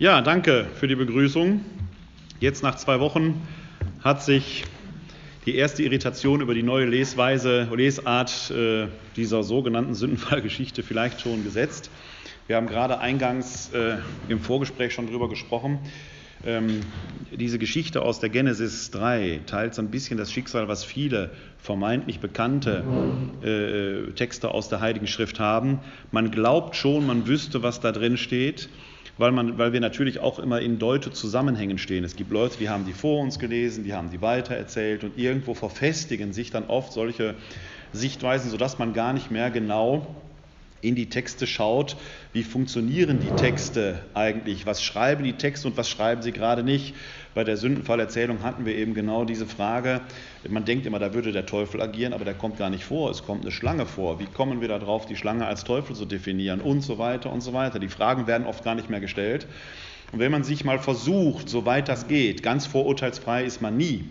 Ja, danke für die Begrüßung. Jetzt nach zwei Wochen hat sich die erste Irritation über die neue Lesweise, Lesart äh, dieser sogenannten Sündenfallgeschichte vielleicht schon gesetzt. Wir haben gerade eingangs äh, im Vorgespräch schon darüber gesprochen. Ähm, diese Geschichte aus der Genesis 3 teilt so ein bisschen das Schicksal, was viele vermeintlich bekannte äh, Texte aus der Heiligen Schrift haben. Man glaubt schon, man wüsste, was da drin steht weil, man, weil wir natürlich auch immer in deute Zusammenhängen stehen. Es gibt Leute, die haben die vor uns gelesen, die haben die weitererzählt und irgendwo verfestigen sich dann oft solche Sichtweisen, sodass man gar nicht mehr genau in die Texte schaut, wie funktionieren die Texte eigentlich, was schreiben die Texte und was schreiben sie gerade nicht. Bei der Sündenfallerzählung hatten wir eben genau diese Frage. Man denkt immer, da würde der Teufel agieren, aber der kommt gar nicht vor. Es kommt eine Schlange vor. Wie kommen wir darauf, die Schlange als Teufel zu definieren und so weiter und so weiter. Die Fragen werden oft gar nicht mehr gestellt. Und wenn man sich mal versucht, soweit das geht, ganz vorurteilsfrei ist man nie,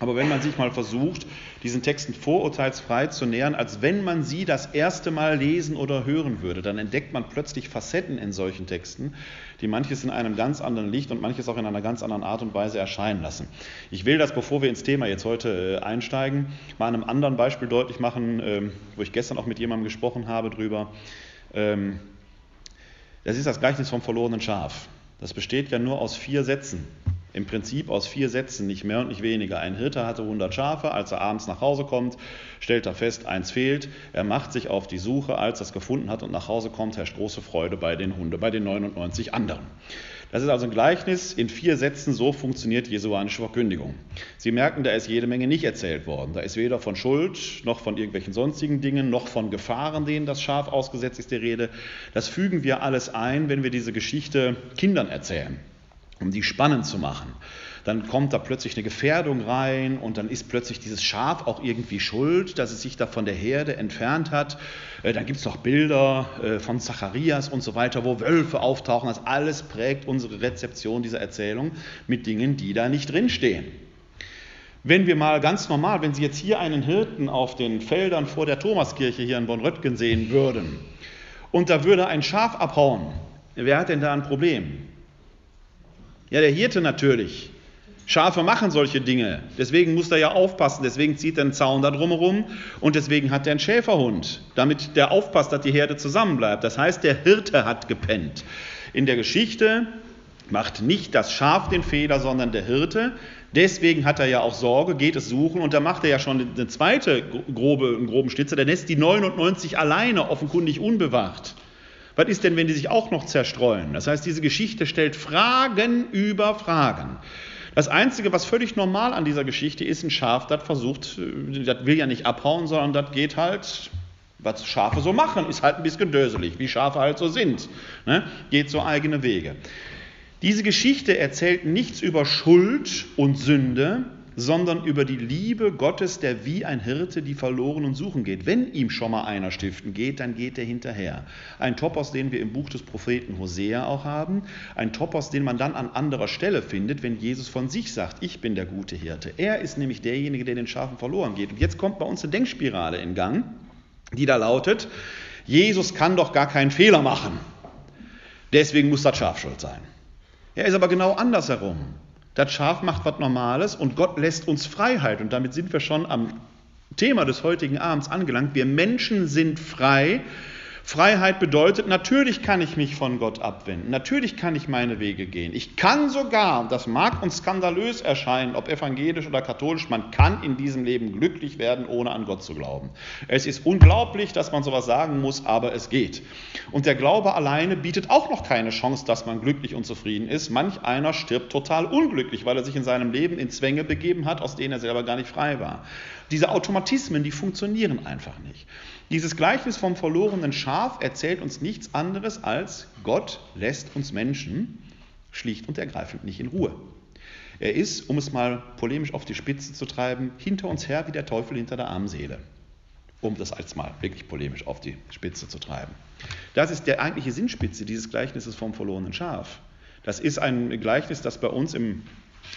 aber wenn man sich mal versucht, diesen Texten vorurteilsfrei zu nähern, als wenn man sie das erste Mal lesen oder hören würde, dann entdeckt man plötzlich Facetten in solchen Texten, die manches in einem ganz anderen Licht und manches auch in einer ganz anderen Art und Weise erscheinen lassen. Ich will das, bevor wir ins Thema jetzt heute äh, einsteigen, mal einem anderen Beispiel deutlich machen, ähm, wo ich gestern auch mit jemandem gesprochen habe drüber. Ähm, das ist das Gleichnis vom verlorenen Schaf. Das besteht ja nur aus vier Sätzen. Im Prinzip aus vier Sätzen, nicht mehr und nicht weniger. Ein Hirte hatte 100 Schafe, als er abends nach Hause kommt, stellt er fest, eins fehlt. Er macht sich auf die Suche, als er es gefunden hat und nach Hause kommt, herrscht große Freude bei den Hunde, bei den 99 anderen. Das ist also ein Gleichnis in vier Sätzen, so funktioniert jesuanische Verkündigung. Sie merken, da ist jede Menge nicht erzählt worden. Da ist weder von Schuld, noch von irgendwelchen sonstigen Dingen, noch von Gefahren, denen das Schaf ausgesetzt ist, die Rede. Das fügen wir alles ein, wenn wir diese Geschichte Kindern erzählen um die spannend zu machen. Dann kommt da plötzlich eine Gefährdung rein und dann ist plötzlich dieses Schaf auch irgendwie schuld, dass es sich da von der Herde entfernt hat. Äh, dann gibt es noch Bilder äh, von Zacharias und so weiter, wo Wölfe auftauchen. Das alles prägt unsere Rezeption dieser Erzählung mit Dingen, die da nicht drinstehen. Wenn wir mal ganz normal, wenn Sie jetzt hier einen Hirten auf den Feldern vor der Thomaskirche hier in Bonn-Röttgen sehen würden und da würde ein Schaf abhauen, wer hat denn da ein Problem? Ja, der Hirte natürlich. Schafe machen solche Dinge. Deswegen muss er ja aufpassen. Deswegen zieht er einen Zaun da drumherum und deswegen hat er einen Schäferhund, damit der aufpasst, dass die Herde zusammenbleibt. Das heißt, der Hirte hat gepennt. In der Geschichte macht nicht das Schaf den Fehler, sondern der Hirte. Deswegen hat er ja auch Sorge, geht es suchen und da macht er ja schon eine zweite grobe, einen groben Schnitzer. Der lässt die 99 alleine, offenkundig unbewacht. Was ist denn, wenn die sich auch noch zerstreuen? Das heißt, diese Geschichte stellt Fragen über Fragen. Das Einzige, was völlig normal an dieser Geschichte ist, ein Schaf, das versucht, äh, das will ja nicht abhauen, sondern das geht halt, was Schafe so machen, ist halt ein bisschen döselig, wie Schafe halt so sind. Ne? Geht so eigene Wege. Diese Geschichte erzählt nichts über Schuld und Sünde, sondern über die Liebe Gottes, der wie ein Hirte die Verlorenen suchen geht. Wenn ihm schon mal einer stiften geht, dann geht er hinterher. Ein Topos, den wir im Buch des Propheten Hosea auch haben, ein Topos, den man dann an anderer Stelle findet, wenn Jesus von sich sagt, ich bin der gute Hirte. Er ist nämlich derjenige, der den Schafen verloren geht. Und jetzt kommt bei uns eine Denkspirale in Gang, die da lautet, Jesus kann doch gar keinen Fehler machen. Deswegen muss das Schaf schuld sein. Er ist aber genau andersherum. Das Schaf macht was Normales und Gott lässt uns Freiheit. Und damit sind wir schon am Thema des heutigen Abends angelangt. Wir Menschen sind frei Freiheit bedeutet, natürlich kann ich mich von Gott abwenden, natürlich kann ich meine Wege gehen. Ich kann sogar, das mag uns skandalös erscheinen, ob evangelisch oder katholisch, man kann in diesem Leben glücklich werden, ohne an Gott zu glauben. Es ist unglaublich, dass man sowas sagen muss, aber es geht. Und der Glaube alleine bietet auch noch keine Chance, dass man glücklich und zufrieden ist. Manch einer stirbt total unglücklich, weil er sich in seinem Leben in Zwänge begeben hat, aus denen er selber gar nicht frei war. Diese Automatismen, die funktionieren einfach nicht. Dieses Gleichnis vom verlorenen Schaf erzählt uns nichts anderes als Gott lässt uns Menschen schlicht und ergreifend nicht in Ruhe. Er ist, um es mal polemisch auf die Spitze zu treiben, hinter uns her wie der Teufel hinter der armen Seele. Um das als mal wirklich polemisch auf die Spitze zu treiben. Das ist der eigentliche Sinnspitze dieses Gleichnisses vom verlorenen Schaf. Das ist ein Gleichnis, das bei uns im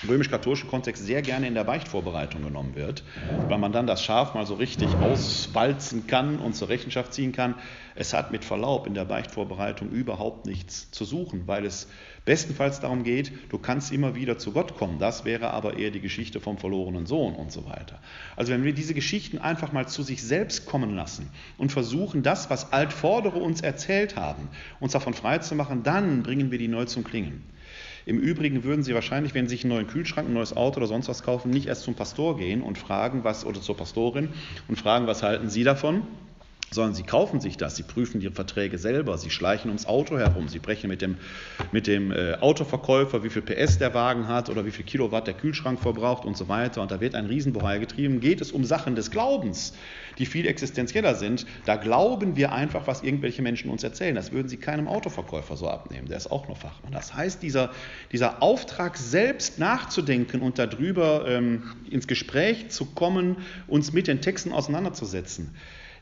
römisch-katholischen Kontext sehr gerne in der Beichtvorbereitung genommen wird, weil man dann das Schaf mal so richtig auswalzen kann und zur Rechenschaft ziehen kann. Es hat mit Verlaub in der Beichtvorbereitung überhaupt nichts zu suchen, weil es bestenfalls darum geht, du kannst immer wieder zu Gott kommen. Das wäre aber eher die Geschichte vom verlorenen Sohn und so weiter. Also wenn wir diese Geschichten einfach mal zu sich selbst kommen lassen und versuchen, das, was Altvordere uns erzählt haben, uns davon freizumachen, dann bringen wir die neu zum Klingen. Im Übrigen würden Sie wahrscheinlich, wenn Sie sich einen neuen Kühlschrank, ein neues Auto oder sonst was kaufen, nicht erst zum Pastor gehen und fragen, was, oder zur Pastorin und fragen, was halten Sie davon? Sondern sie kaufen sich das, sie prüfen ihre Verträge selber, sie schleichen ums Auto herum, sie brechen mit dem, mit dem äh, Autoverkäufer, wie viel PS der Wagen hat oder wie viel Kilowatt der Kühlschrank verbraucht und so weiter. Und da wird ein Riesenbohai getrieben. Geht es um Sachen des Glaubens, die viel existenzieller sind, da glauben wir einfach, was irgendwelche Menschen uns erzählen. Das würden sie keinem Autoverkäufer so abnehmen, der ist auch nur Fachmann. Das heißt, dieser, dieser Auftrag, selbst nachzudenken und darüber ähm, ins Gespräch zu kommen, uns mit den Texten auseinanderzusetzen,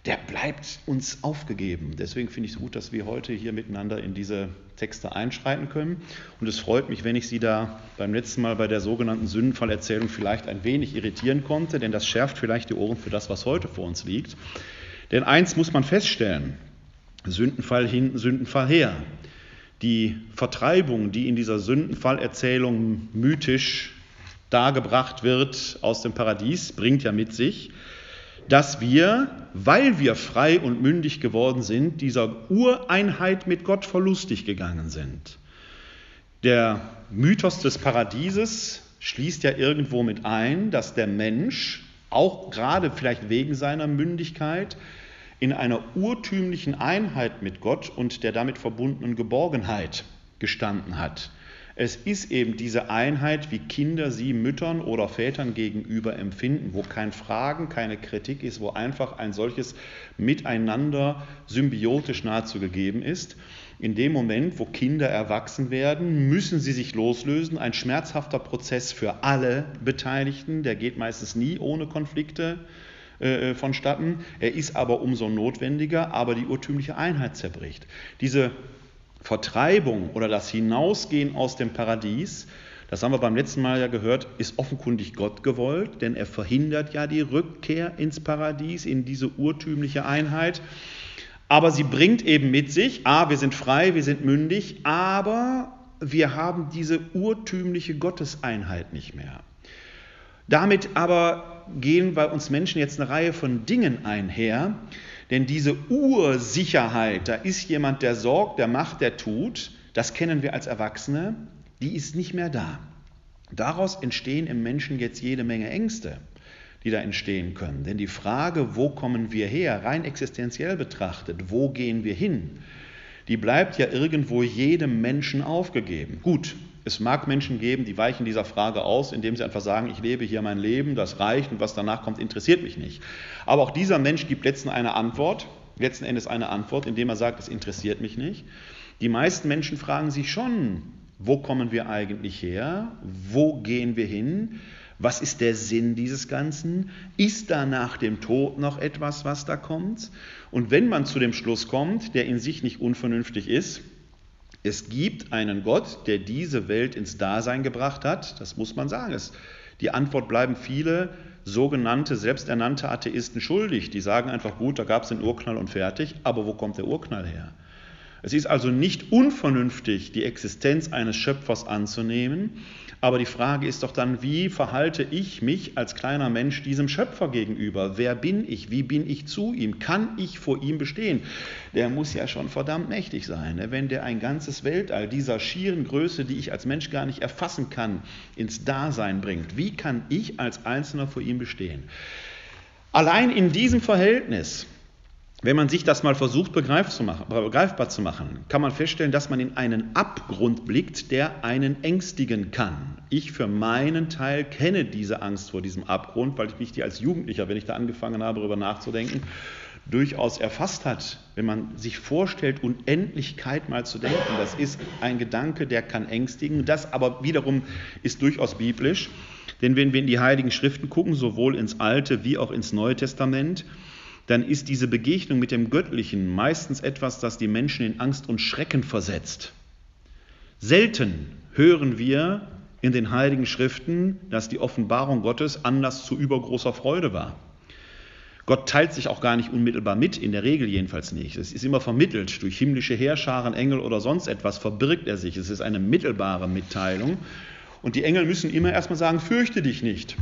der bleibt uns aufgegeben. Deswegen finde ich es gut, dass wir heute hier miteinander in diese Texte einschreiten können. Und es freut mich, wenn ich Sie da beim letzten Mal bei der sogenannten Sündenfallerzählung vielleicht ein wenig irritieren konnte, denn das schärft vielleicht die Ohren für das, was heute vor uns liegt. Denn eins muss man feststellen, Sündenfall hin, Sündenfall her. Die Vertreibung, die in dieser Sündenfallerzählung mythisch dargebracht wird aus dem Paradies, bringt ja mit sich, dass wir, weil wir frei und mündig geworden sind, dieser Ureinheit mit Gott verlustig gegangen sind. Der Mythos des Paradieses schließt ja irgendwo mit ein, dass der Mensch, auch gerade vielleicht wegen seiner Mündigkeit, in einer urtümlichen Einheit mit Gott und der damit verbundenen Geborgenheit gestanden hat. Es ist eben diese Einheit, wie Kinder sie Müttern oder Vätern gegenüber empfinden, wo kein Fragen, keine Kritik ist, wo einfach ein solches Miteinander symbiotisch nahezu gegeben ist. In dem Moment, wo Kinder erwachsen werden, müssen sie sich loslösen. Ein schmerzhafter Prozess für alle Beteiligten, der geht meistens nie ohne Konflikte äh, vonstatten. Er ist aber umso notwendiger, aber die urtümliche Einheit zerbricht. Diese Vertreibung oder das Hinausgehen aus dem Paradies, das haben wir beim letzten Mal ja gehört, ist offenkundig Gott gewollt, denn er verhindert ja die Rückkehr ins Paradies, in diese urtümliche Einheit. Aber sie bringt eben mit sich, a, wir sind frei, wir sind mündig, aber wir haben diese urtümliche Gotteseinheit nicht mehr. Damit aber gehen bei uns Menschen jetzt eine Reihe von Dingen einher, denn diese Ursicherheit, da ist jemand, der sorgt, der macht, der tut, das kennen wir als Erwachsene, die ist nicht mehr da. Daraus entstehen im Menschen jetzt jede Menge Ängste, die da entstehen können. Denn die Frage, wo kommen wir her, rein existenziell betrachtet, wo gehen wir hin, die bleibt ja irgendwo jedem Menschen aufgegeben. Gut, es mag Menschen geben, die weichen dieser Frage aus, indem sie einfach sagen, ich lebe hier mein Leben, das reicht und was danach kommt, interessiert mich nicht. Aber auch dieser Mensch gibt letzten eine Antwort, letzten Endes eine Antwort, indem er sagt, es interessiert mich nicht. Die meisten Menschen fragen sich schon, wo kommen wir eigentlich her? Wo gehen wir hin? Was ist der Sinn dieses Ganzen? Ist da nach dem Tod noch etwas, was da kommt? Und wenn man zu dem Schluss kommt, der in sich nicht unvernünftig ist, es gibt einen Gott, der diese Welt ins Dasein gebracht hat. Das muss man sagen. Es, die Antwort bleiben viele sogenannte selbsternannte Atheisten schuldig. Die sagen einfach, gut, da gab es den Urknall und fertig. Aber wo kommt der Urknall her? Es ist also nicht unvernünftig, die Existenz eines Schöpfers anzunehmen, aber die Frage ist doch dann, wie verhalte ich mich als kleiner Mensch diesem Schöpfer gegenüber? Wer bin ich? Wie bin ich zu ihm? Kann ich vor ihm bestehen? Der muss ja schon verdammt mächtig sein, ne? wenn der ein ganzes Weltall dieser schieren Größe, die ich als Mensch gar nicht erfassen kann, ins Dasein bringt. Wie kann ich als Einzelner vor ihm bestehen? Allein in diesem Verhältnis wenn man sich das mal versucht begreifbar zu machen, kann man feststellen, dass man in einen Abgrund blickt, der einen ängstigen kann. Ich für meinen Teil kenne diese Angst vor diesem Abgrund, weil ich mich die als Jugendlicher, wenn ich da angefangen habe, darüber nachzudenken, durchaus erfasst hat. Wenn man sich vorstellt, Unendlichkeit mal zu denken, das ist ein Gedanke, der kann ängstigen. Das aber wiederum ist durchaus biblisch. Denn wenn wir in die Heiligen Schriften gucken, sowohl ins Alte wie auch ins Neue Testament, dann ist diese Begegnung mit dem Göttlichen meistens etwas, das die Menschen in Angst und Schrecken versetzt. Selten hören wir in den Heiligen Schriften, dass die Offenbarung Gottes Anlass zu übergroßer Freude war. Gott teilt sich auch gar nicht unmittelbar mit, in der Regel jedenfalls nicht. Es ist immer vermittelt durch himmlische Heerscharen, Engel oder sonst etwas, verbirgt er sich. Es ist eine mittelbare Mitteilung. Und die Engel müssen immer erstmal sagen, fürchte dich nicht.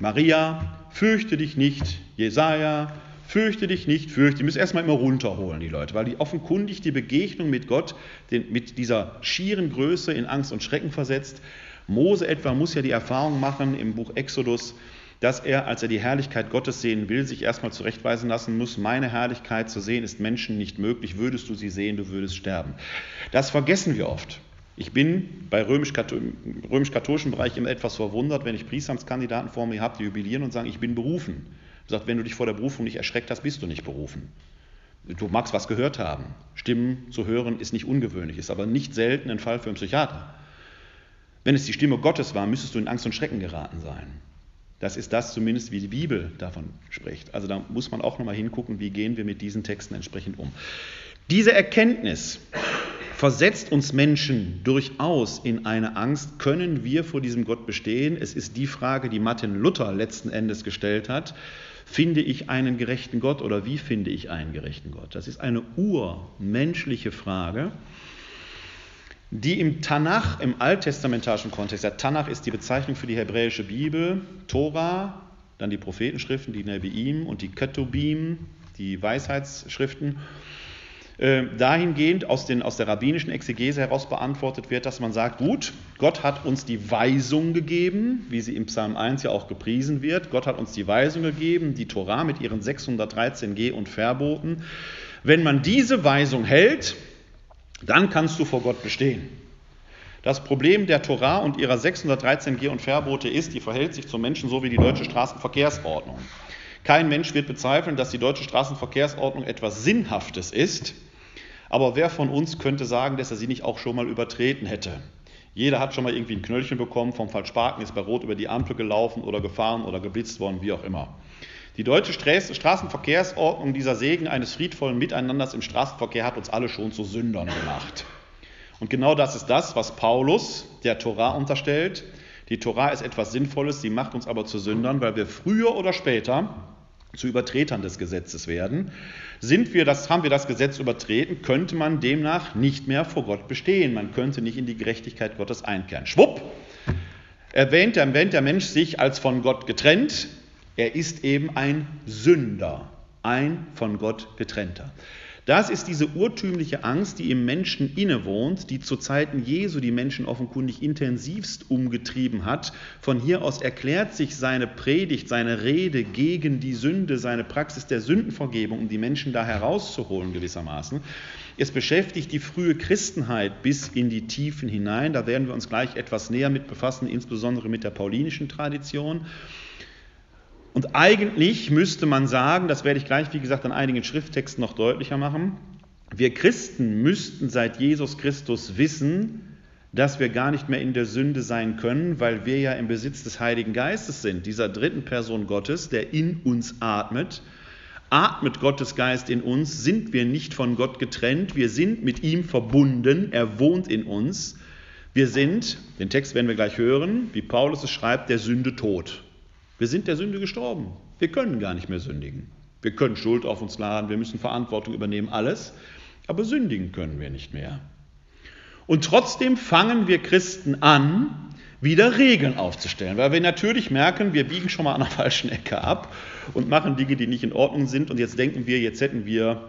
Maria, fürchte dich nicht. Jesaja, fürchte dich nicht, fürchte. Die müssen erstmal immer runterholen, die Leute, weil die offenkundig die Begegnung mit Gott, den, mit dieser schieren Größe in Angst und Schrecken versetzt. Mose etwa muss ja die Erfahrung machen im Buch Exodus, dass er, als er die Herrlichkeit Gottes sehen will, sich erstmal zurechtweisen lassen muss, meine Herrlichkeit zu sehen ist Menschen nicht möglich, würdest du sie sehen, du würdest sterben. Das vergessen wir oft. Ich bin bei römisch-katholischen Bereich immer etwas verwundert, wenn ich Priesteramtskandidaten vor mir habe, die jubilieren und sagen, ich bin berufen. Sagt, wenn du dich vor der Berufung nicht erschreckt hast, bist du nicht berufen. Du magst was gehört haben. Stimmen zu hören ist nicht ungewöhnlich, ist aber nicht selten ein Fall für einen Psychiater. Wenn es die Stimme Gottes war, müsstest du in Angst und Schrecken geraten sein. Das ist das zumindest, wie die Bibel davon spricht. Also da muss man auch nochmal hingucken, wie gehen wir mit diesen Texten entsprechend um. Diese Erkenntnis versetzt uns Menschen durchaus in eine Angst, können wir vor diesem Gott bestehen? Es ist die Frage, die Martin Luther letzten Endes gestellt hat. Finde ich einen gerechten Gott oder wie finde ich einen gerechten Gott? Das ist eine urmenschliche Frage die im Tanach, im alttestamentarischen Kontext, der Tanach ist die Bezeichnung für die hebräische Bibel, Tora, dann die Prophetenschriften, die Nebiim und die Ketubim, die Weisheitsschriften, äh, dahingehend aus, den, aus der rabbinischen Exegese heraus beantwortet wird, dass man sagt, gut, Gott hat uns die Weisung gegeben, wie sie im Psalm 1 ja auch gepriesen wird, Gott hat uns die Weisung gegeben, die Tora mit ihren 613 G und Verboten. Wenn man diese Weisung hält, dann kannst du vor Gott bestehen. Das Problem der Torah und ihrer 613 Geh- und Verbote ist, die verhält sich zum Menschen so wie die deutsche Straßenverkehrsordnung. Kein Mensch wird bezweifeln, dass die deutsche Straßenverkehrsordnung etwas Sinnhaftes ist, aber wer von uns könnte sagen, dass er sie nicht auch schon mal übertreten hätte? Jeder hat schon mal irgendwie ein Knöllchen bekommen vom Falschparken, ist bei Rot über die Ampel gelaufen oder gefahren oder geblitzt worden, wie auch immer. Die deutsche Straßenverkehrsordnung, dieser Segen eines friedvollen Miteinanders im Straßenverkehr, hat uns alle schon zu Sündern gemacht. Und genau das ist das, was Paulus der Torah unterstellt. Die Torah ist etwas Sinnvolles, sie macht uns aber zu Sündern, weil wir früher oder später zu Übertretern des Gesetzes werden. Sind wir das, haben wir das Gesetz übertreten, könnte man demnach nicht mehr vor Gott bestehen. Man könnte nicht in die Gerechtigkeit Gottes einkehren. Schwupp! Erwähnt, erwähnt der Mensch sich als von Gott getrennt, er ist eben ein Sünder, ein von Gott getrennter. Das ist diese urtümliche Angst, die im Menschen innewohnt, die zu Zeiten Jesu die Menschen offenkundig intensivst umgetrieben hat. Von hier aus erklärt sich seine Predigt, seine Rede gegen die Sünde, seine Praxis der Sündenvergebung, um die Menschen da herauszuholen gewissermaßen. Es beschäftigt die frühe Christenheit bis in die Tiefen hinein. Da werden wir uns gleich etwas näher mit befassen, insbesondere mit der paulinischen Tradition. Und eigentlich müsste man sagen, das werde ich gleich, wie gesagt, an einigen Schrifttexten noch deutlicher machen, wir Christen müssten seit Jesus Christus wissen, dass wir gar nicht mehr in der Sünde sein können, weil wir ja im Besitz des Heiligen Geistes sind, dieser dritten Person Gottes, der in uns atmet. Atmet Gottes Geist in uns, sind wir nicht von Gott getrennt, wir sind mit ihm verbunden, er wohnt in uns. Wir sind, den Text werden wir gleich hören, wie Paulus es schreibt, der Sünde tot. Wir sind der Sünde gestorben. Wir können gar nicht mehr sündigen. Wir können Schuld auf uns laden, wir müssen Verantwortung übernehmen, alles. Aber sündigen können wir nicht mehr. Und trotzdem fangen wir Christen an, wieder Regeln aufzustellen, weil wir natürlich merken, wir biegen schon mal an der falschen Ecke ab und machen Dinge, die nicht in Ordnung sind. Und jetzt denken wir, jetzt hätten wir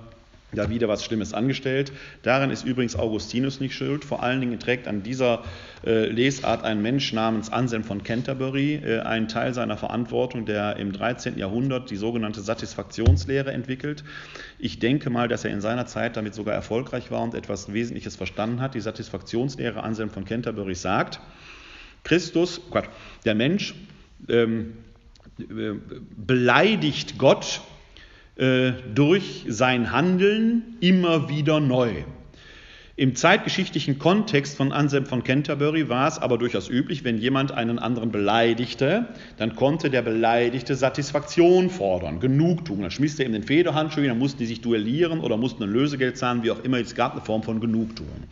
da wieder was Schlimmes angestellt. Daran ist übrigens Augustinus nicht schuld. Vor allen Dingen trägt an dieser äh, Lesart ein Mensch namens Anselm von Canterbury äh, einen Teil seiner Verantwortung, der im 13. Jahrhundert die sogenannte Satisfaktionslehre entwickelt. Ich denke mal, dass er in seiner Zeit damit sogar erfolgreich war und etwas Wesentliches verstanden hat. Die Satisfaktionslehre Anselm von Canterbury sagt, Christus, Quatsch, der Mensch ähm, äh, beleidigt Gott äh, durch sein Handeln immer wieder neu. Im zeitgeschichtlichen Kontext von Anselm von Canterbury war es aber durchaus üblich, wenn jemand einen anderen beleidigte, dann konnte der Beleidigte Satisfaktion fordern, Genugtuung. Dann schmiss er ihm den Federhandschuh, dann mussten die sich duellieren oder mussten ein Lösegeld zahlen, wie auch immer. Es gab eine Form von Genugtuung.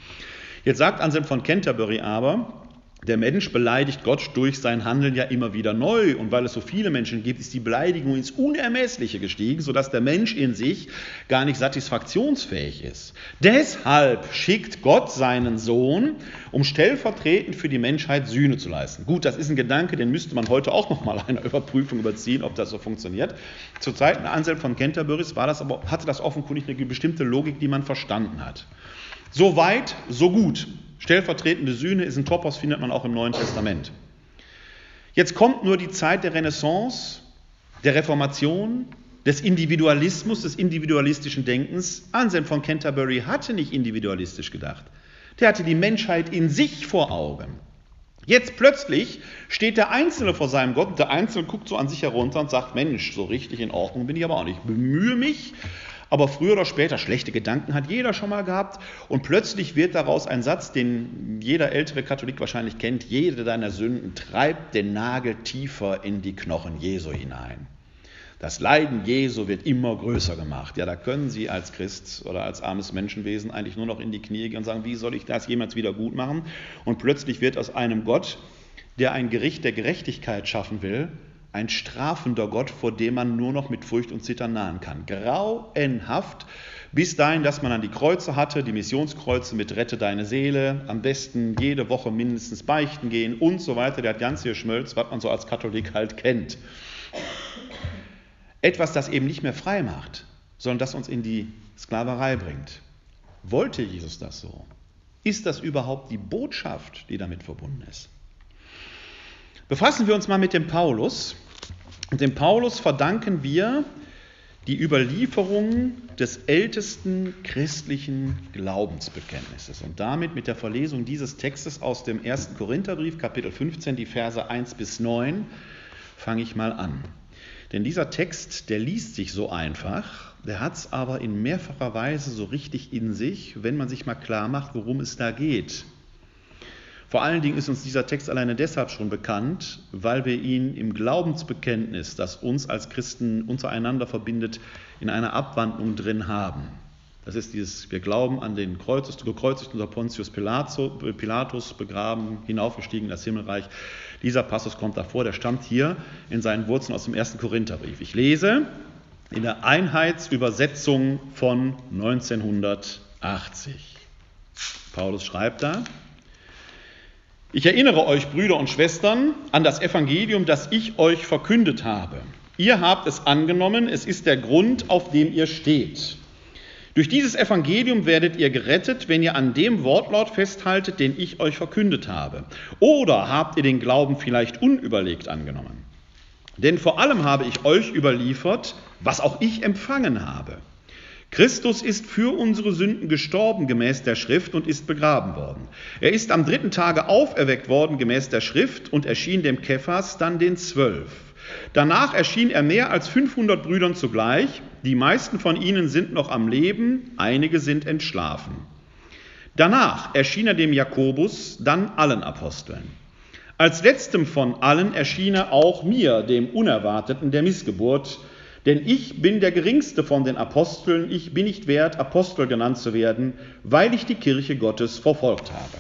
Jetzt sagt Anselm von Canterbury aber, Der Mensch beleidigt Gott durch sein Handeln ja immer wieder neu. Und weil es so viele Menschen gibt, ist die Beleidigung ins Unermessliche gestiegen, sodass der Mensch in sich gar nicht satisfaktionsfähig ist. Deshalb schickt Gott seinen Sohn, um stellvertretend für die Menschheit Sühne zu leisten. Gut, das ist ein Gedanke, den müsste man heute auch noch mal einer Überprüfung überziehen, ob das so funktioniert. Zu Zeiten Anselm von Canterbury war das aber, hatte das offenkundig eine bestimmte Logik, die man verstanden hat. So weit, so gut. Stellvertretende Sühne ist ein Topos, findet man auch im Neuen Testament. Jetzt kommt nur die Zeit der Renaissance, der Reformation, des Individualismus, des individualistischen Denkens. Anselm von Canterbury hatte nicht individualistisch gedacht. Der hatte die Menschheit in sich vor Augen. Jetzt plötzlich steht der Einzelne vor seinem Gott und der Einzelne guckt so an sich herunter und sagt, Mensch, so richtig in Ordnung bin ich aber auch nicht. Ich bemühe mich, aber früher oder später, schlechte Gedanken hat jeder schon mal gehabt und plötzlich wird daraus ein Satz, den jeder ältere Katholik wahrscheinlich kennt, jede deiner Sünden treibt den Nagel tiefer in die Knochen Jesu hinein. Das Leiden Jesu wird immer größer gemacht. Ja, da können Sie als Christ oder als armes Menschenwesen eigentlich nur noch in die Knie gehen und sagen, wie soll ich das jemals wieder gut machen? Und plötzlich wird aus einem Gott, der ein Gericht der Gerechtigkeit schaffen will, ein strafender Gott, vor dem man nur noch mit Furcht und Zittern nahen kann. Grauenhaft, bis dahin, dass man an die Kreuze hatte, die Missionskreuze mit Rette deine Seele, am besten jede Woche mindestens beichten gehen und so weiter. Der hat ganz viel Schmölz, was man so als Katholik halt kennt. Etwas, das eben nicht mehr frei macht, sondern das uns in die Sklaverei bringt. Wollte Jesus das so? Ist das überhaupt die Botschaft, die damit verbunden ist? Befassen wir uns mal mit dem Paulus. Und dem Paulus verdanken wir die Überlieferung des ältesten christlichen Glaubensbekenntnisses. Und damit mit der Verlesung dieses Textes aus dem 1. Korintherbrief, Kapitel 15, die Verse 1 bis 9, fange ich mal an. Denn dieser Text, der liest sich so einfach, der hat es aber in mehrfacher Weise so richtig in sich, wenn man sich mal klar macht, worum es da geht. Vor allen Dingen ist uns dieser Text alleine deshalb schon bekannt, weil wir ihn im Glaubensbekenntnis, das uns als Christen untereinander verbindet, in einer Abwandlung drin haben. Das ist dieses, wir glauben an den Kreuzes, gekreuzigt unter Pontius Pilatus, begraben, hinaufgestiegen in das Himmelreich. Dieser Passus kommt davor, der stammt hier in seinen Wurzeln aus dem ersten Korintherbrief. Ich lese in der Einheitsübersetzung von 1980. Paulus schreibt da, ich erinnere euch, Brüder und Schwestern, an das Evangelium, das ich euch verkündet habe. Ihr habt es angenommen, es ist der Grund, auf dem ihr steht. Durch dieses Evangelium werdet ihr gerettet, wenn ihr an dem Wortlaut festhaltet, den ich euch verkündet habe. Oder habt ihr den Glauben vielleicht unüberlegt angenommen? Denn vor allem habe ich euch überliefert, was auch ich empfangen habe Christus ist für unsere Sünden gestorben gemäß der Schrift und ist begraben worden. Er ist am dritten Tage auferweckt worden gemäß der Schrift und erschien dem Kephas, dann den Zwölf. Danach erschien er mehr als 500 Brüdern zugleich. Die meisten von ihnen sind noch am Leben, einige sind entschlafen. Danach erschien er dem Jakobus, dann allen Aposteln. Als letztem von allen erschien er auch mir, dem Unerwarteten der Missgeburt, denn ich bin der geringste von den Aposteln, ich bin nicht wert, Apostel genannt zu werden, weil ich die Kirche Gottes verfolgt habe.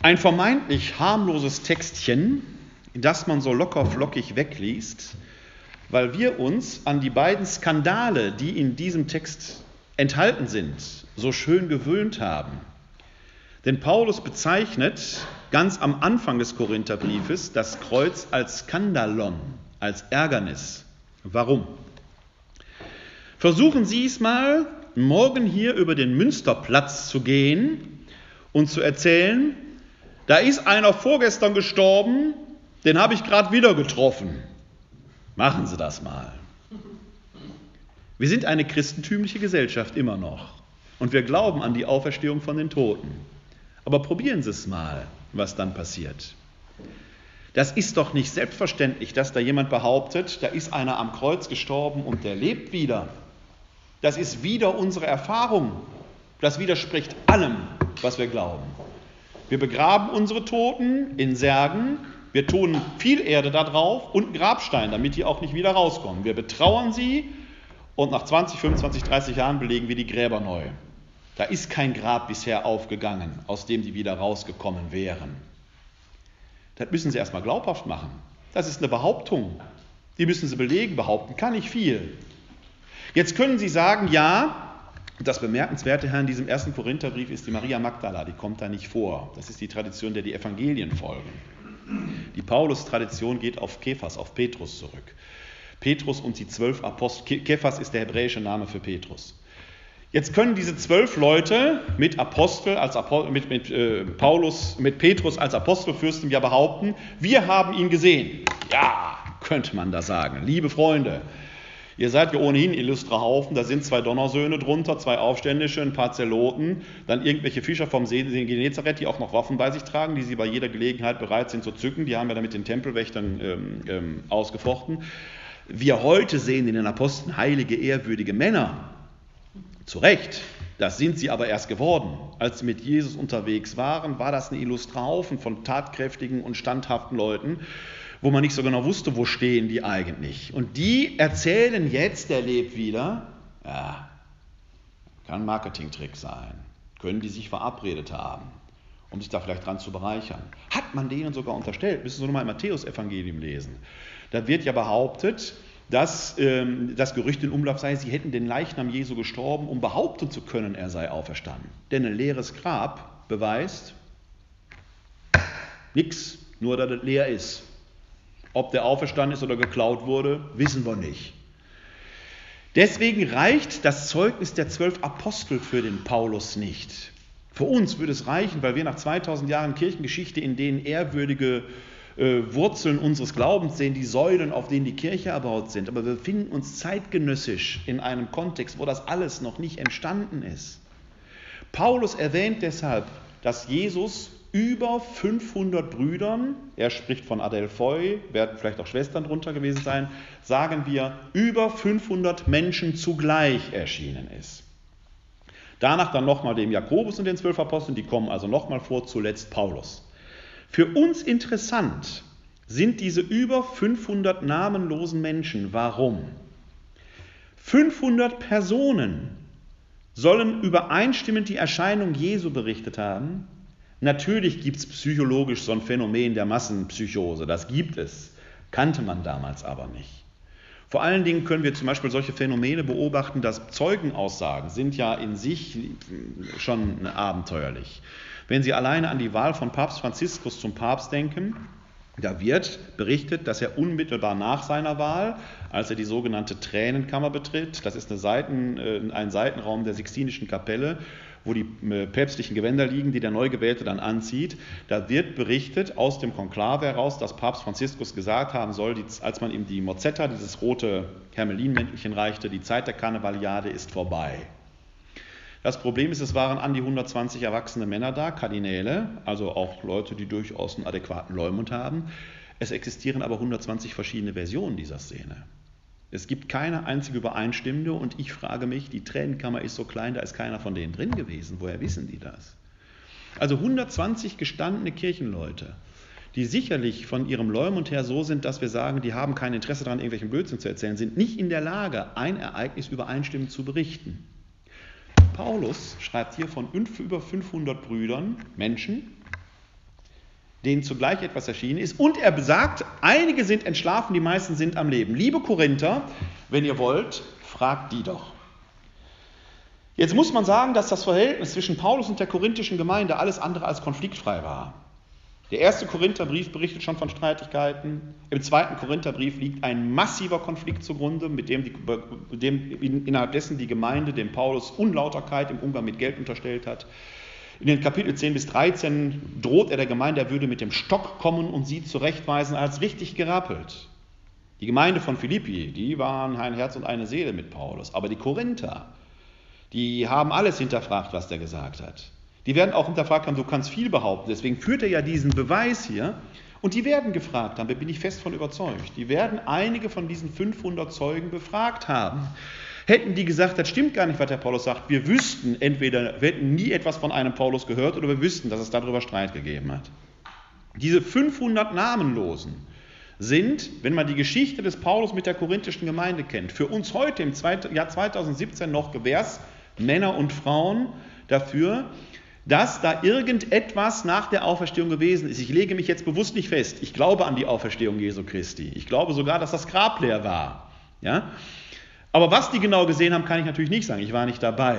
Ein vermeintlich harmloses Textchen, das man so locker flockig wegliest, weil wir uns an die beiden Skandale, die in diesem Text enthalten sind, so schön gewöhnt haben. Denn Paulus bezeichnet ganz am Anfang des Korintherbriefes das Kreuz als Skandalon, als Ärgernis. Warum? Versuchen Sie es mal, morgen hier über den Münsterplatz zu gehen und zu erzählen, da ist einer vorgestern gestorben, den habe ich gerade wieder getroffen. Machen Sie das mal. Wir sind eine christentümliche Gesellschaft immer noch und wir glauben an die Auferstehung von den Toten. Aber probieren Sie es mal, was dann passiert. Das ist doch nicht selbstverständlich, dass da jemand behauptet, da ist einer am Kreuz gestorben und der lebt wieder. Das ist wieder unsere Erfahrung. Das widerspricht allem, was wir glauben. Wir begraben unsere Toten in Särgen, wir tun viel Erde da drauf und einen Grabstein, damit die auch nicht wieder rauskommen. Wir betrauern sie und nach 20, 25, 30 Jahren belegen wir die Gräber neu. Da ist kein Grab bisher aufgegangen, aus dem die wieder rausgekommen wären. Das müssen Sie erstmal glaubhaft machen. Das ist eine Behauptung. Die müssen Sie belegen. Behaupten kann ich viel. Jetzt können Sie sagen, ja, das bemerkenswerte Herr in diesem ersten Korintherbrief ist die Maria Magdala, die kommt da nicht vor. Das ist die Tradition, der die Evangelien folgen. Die Paulus-Tradition geht auf Kephas, auf Petrus zurück. Petrus und die zwölf Apostel. Kephas ist der hebräische Name für Petrus. Jetzt können diese zwölf Leute mit Apostel, als Apostel, mit, mit äh, Paulus, mit Petrus als Apostelfürsten ja behaupten, wir haben ihn gesehen. Ja, könnte man da sagen. Liebe Freunde, Ihr seid ja ohnehin illustre Haufen, da sind zwei Donnersöhne drunter, zwei Aufständische, ein paar Zeloten, dann irgendwelche Fischer vom See Genezareth, die auch noch Waffen bei sich tragen, die sie bei jeder Gelegenheit bereit sind zu zücken. Die haben ja damit den Tempelwächtern ähm, ähm, ausgefochten. Wir heute sehen in den Aposteln heilige, ehrwürdige Männer. Zu Recht, das sind sie aber erst geworden. Als sie mit Jesus unterwegs waren, war das ein illustrer Haufen von tatkräftigen und standhaften Leuten wo man nicht so genau wusste, wo stehen die eigentlich. Und die erzählen jetzt, der lebt wieder, ja, kann ein Marketingtrick sein, können die sich verabredet haben, um sich da vielleicht dran zu bereichern. Hat man denen sogar unterstellt, müssen Sie nochmal im Matthäus-Evangelium lesen. Da wird ja behauptet, dass ähm, das Gerücht in Umlauf sei, sie hätten den Leichnam Jesu gestorben, um behaupten zu können, er sei auferstanden. Denn ein leeres Grab beweist nichts, nur dass es leer ist. Ob der auferstanden ist oder geklaut wurde, wissen wir nicht. Deswegen reicht das Zeugnis der zwölf Apostel für den Paulus nicht. Für uns würde es reichen, weil wir nach 2000 Jahren Kirchengeschichte, in denen ehrwürdige äh, Wurzeln unseres Glaubens sehen, die Säulen, auf denen die Kirche erbaut sind. Aber wir befinden uns zeitgenössisch in einem Kontext, wo das alles noch nicht entstanden ist. Paulus erwähnt deshalb, dass Jesus über 500 Brüdern, er spricht von Adelphoi, werden vielleicht auch Schwestern drunter gewesen sein, sagen wir, über 500 Menschen zugleich erschienen ist. Danach dann nochmal dem Jakobus und den zwölf Aposteln, die kommen also nochmal vor, zuletzt Paulus. Für uns interessant sind diese über 500 namenlosen Menschen. Warum? 500 Personen sollen übereinstimmend die Erscheinung Jesu berichtet haben, Natürlich gibt es psychologisch so ein Phänomen der Massenpsychose, das gibt es, kannte man damals aber nicht. Vor allen Dingen können wir zum Beispiel solche Phänomene beobachten, dass Zeugenaussagen sind ja in sich schon abenteuerlich. Wenn Sie alleine an die Wahl von Papst Franziskus zum Papst denken, da wird berichtet, dass er unmittelbar nach seiner Wahl, als er die sogenannte Tränenkammer betritt, das ist Seiten, äh, ein Seitenraum der Sixtinischen Kapelle, wo die äh, päpstlichen Gewänder liegen, die der Neugewählte dann anzieht. Da wird berichtet aus dem Konklave heraus, dass Papst Franziskus gesagt haben soll, als man ihm die Mozzetta, dieses rote Hermelinmäntelchen reichte, die Zeit der Karnevaliade ist vorbei. Das Problem ist, es waren an die 120 erwachsene Männer da, Kardinäle, also auch Leute, die durchaus einen adäquaten Leumund haben. Es existieren aber 120 verschiedene Versionen dieser Szene. Es gibt keine einzige übereinstimmende und ich frage mich, die Tränenkammer ist so klein, da ist keiner von denen drin gewesen. Woher wissen die das? Also 120 gestandene Kirchenleute, die sicherlich von ihrem Leumund her so sind, dass wir sagen, die haben kein Interesse daran, irgendwelchen Blödsinn zu erzählen, sind nicht in der Lage, ein Ereignis übereinstimmend zu berichten. Paulus schreibt hier von über 500 Brüdern, Menschen, denen zugleich etwas erschienen ist. Und er besagt, einige sind entschlafen, die meisten sind am Leben. Liebe Korinther, wenn ihr wollt, fragt die doch. Jetzt muss man sagen, dass das Verhältnis zwischen Paulus und der korinthischen Gemeinde alles andere als konfliktfrei war. Der erste Korintherbrief berichtet schon von Streitigkeiten. Im zweiten Korintherbrief liegt ein massiver Konflikt zugrunde, mit dem, die, dem innerhalb dessen die Gemeinde dem Paulus Unlauterkeit im Umgang mit Geld unterstellt hat. In den Kapitel 10 bis 13 droht er der Gemeinde, er würde mit dem Stock kommen und sie zurechtweisen als richtig gerappelt. Die Gemeinde von Philippi, die waren ein Herz und eine Seele mit Paulus. Aber die Korinther, die haben alles hinterfragt, was der gesagt hat. Die werden auch hinterfragt haben, du kannst viel behaupten. Deswegen führt er ja diesen Beweis hier. Und die werden gefragt haben, da bin ich fest von überzeugt. Die werden einige von diesen 500 Zeugen befragt haben. Hätten die gesagt, das stimmt gar nicht, was der Paulus sagt, wir wüssten entweder, wir hätten nie etwas von einem Paulus gehört oder wir wüssten, dass es darüber Streit gegeben hat. Diese 500 Namenlosen sind, wenn man die Geschichte des Paulus mit der korinthischen Gemeinde kennt, für uns heute im Jahr 2017 noch Gewährsmänner und Frauen, dafür, dass da irgendetwas nach der Auferstehung gewesen ist. Ich lege mich jetzt bewusst nicht fest. Ich glaube an die Auferstehung Jesu Christi. Ich glaube sogar, dass das Grab leer war. Ja? Aber was die genau gesehen haben, kann ich natürlich nicht sagen. Ich war nicht dabei.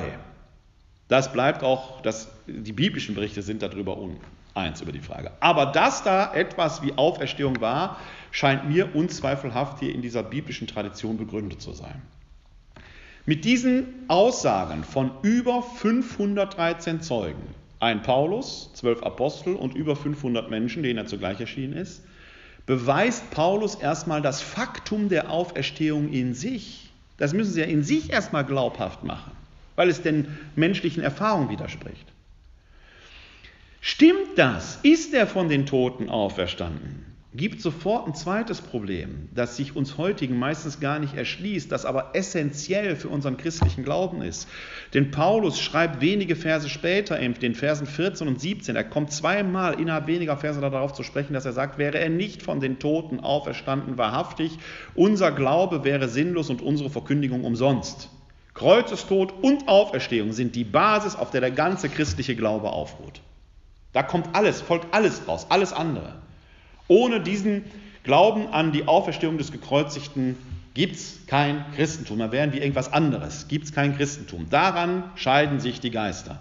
Das bleibt auch, das, die biblischen Berichte sind darüber uneins über die Frage. Aber dass da etwas wie Auferstehung war, scheint mir unzweifelhaft hier in dieser biblischen Tradition begründet zu sein. Mit diesen Aussagen von über 513 Zeugen ein Paulus, zwölf Apostel und über 500 Menschen, denen er zugleich erschienen ist, beweist Paulus erstmal das Faktum der Auferstehung in sich. Das müssen sie ja in sich erstmal glaubhaft machen, weil es den menschlichen Erfahrungen widerspricht. Stimmt das? Ist er von den Toten auferstanden? Gibt sofort ein zweites Problem, das sich uns heutigen meistens gar nicht erschließt, das aber essentiell für unseren christlichen Glauben ist. Denn Paulus schreibt wenige Verse später, in den Versen 14 und 17, er kommt zweimal innerhalb weniger Verse darauf zu sprechen, dass er sagt, wäre er nicht von den Toten auferstanden, wahrhaftig, unser Glaube wäre sinnlos und unsere Verkündigung umsonst. Kreuzestod und Auferstehung sind die Basis, auf der der ganze christliche Glaube aufruht. Da kommt alles, folgt alles raus, alles andere. Ohne diesen Glauben an die Auferstehung des Gekreuzigten gibt es kein Christentum. Da wären wir irgendwas anderes. Gibt es kein Christentum. Daran scheiden sich die Geister.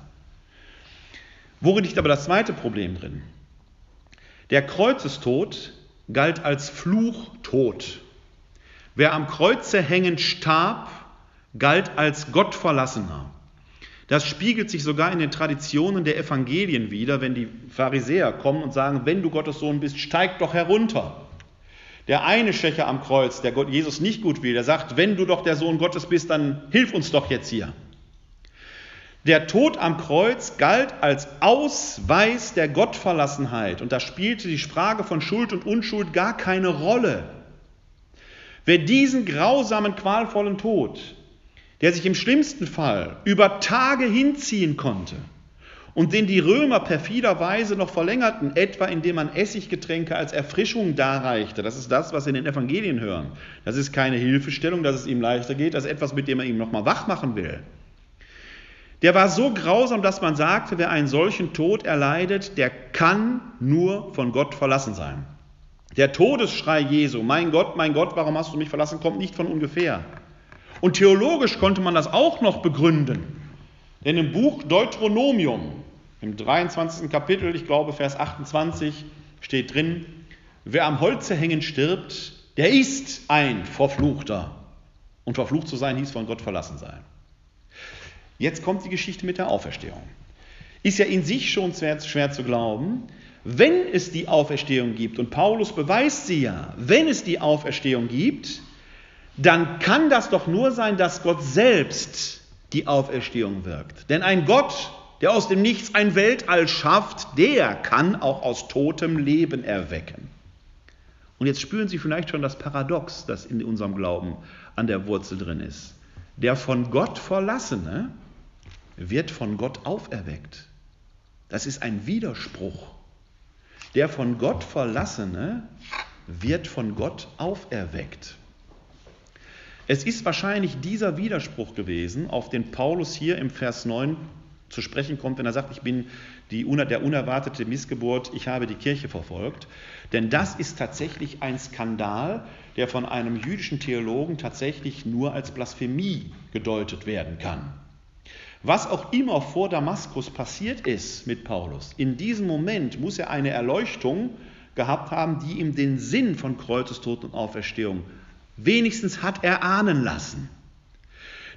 Worin liegt aber das zweite Problem drin? Der Kreuzestod galt als Fluchtod. Wer am Kreuze hängend starb, galt als Gottverlassener. Das spiegelt sich sogar in den Traditionen der Evangelien wider, wenn die Pharisäer kommen und sagen, wenn du Gottes Sohn bist, steig doch herunter. Der eine Schächer am Kreuz, der Gott Jesus nicht gut will, der sagt, wenn du doch der Sohn Gottes bist, dann hilf uns doch jetzt hier. Der Tod am Kreuz galt als Ausweis der Gottverlassenheit und da spielte die Frage von Schuld und Unschuld gar keine Rolle. Wer diesen grausamen, qualvollen Tod der sich im schlimmsten Fall über Tage hinziehen konnte und den die Römer perfiderweise noch verlängerten, etwa indem man Essiggetränke als Erfrischung darreichte. Das ist das, was wir in den Evangelien hören. Das ist keine Hilfestellung, dass es ihm leichter geht, das ist etwas, mit dem er ihm nochmal wach machen will. Der war so grausam, dass man sagte, wer einen solchen Tod erleidet, der kann nur von Gott verlassen sein. Der Todesschrei Jesu, mein Gott, mein Gott, warum hast du mich verlassen, kommt nicht von ungefähr. Und theologisch konnte man das auch noch begründen. Denn im Buch Deuteronomium, im 23. Kapitel, ich glaube Vers 28, steht drin, wer am Holze hängen stirbt, der ist ein Verfluchter. Und verflucht zu sein hieß von Gott verlassen sein. Jetzt kommt die Geschichte mit der Auferstehung. Ist ja in sich schon schwer, schwer zu glauben, wenn es die Auferstehung gibt, und Paulus beweist sie ja, wenn es die Auferstehung gibt, dann kann das doch nur sein, dass Gott selbst die Auferstehung wirkt. Denn ein Gott, der aus dem Nichts ein Weltall schafft, der kann auch aus totem Leben erwecken. Und jetzt spüren Sie vielleicht schon das Paradox, das in unserem Glauben an der Wurzel drin ist. Der von Gott Verlassene wird von Gott auferweckt. Das ist ein Widerspruch. Der von Gott Verlassene wird von Gott auferweckt. Es ist wahrscheinlich dieser Widerspruch gewesen, auf den Paulus hier im Vers 9 zu sprechen kommt, wenn er sagt, ich bin die, der unerwartete Missgeburt, ich habe die Kirche verfolgt. Denn das ist tatsächlich ein Skandal, der von einem jüdischen Theologen tatsächlich nur als Blasphemie gedeutet werden kann. Was auch immer vor Damaskus passiert ist mit Paulus, in diesem Moment muss er eine Erleuchtung gehabt haben, die ihm den Sinn von Kreuzestod und Auferstehung wenigstens hat er ahnen lassen.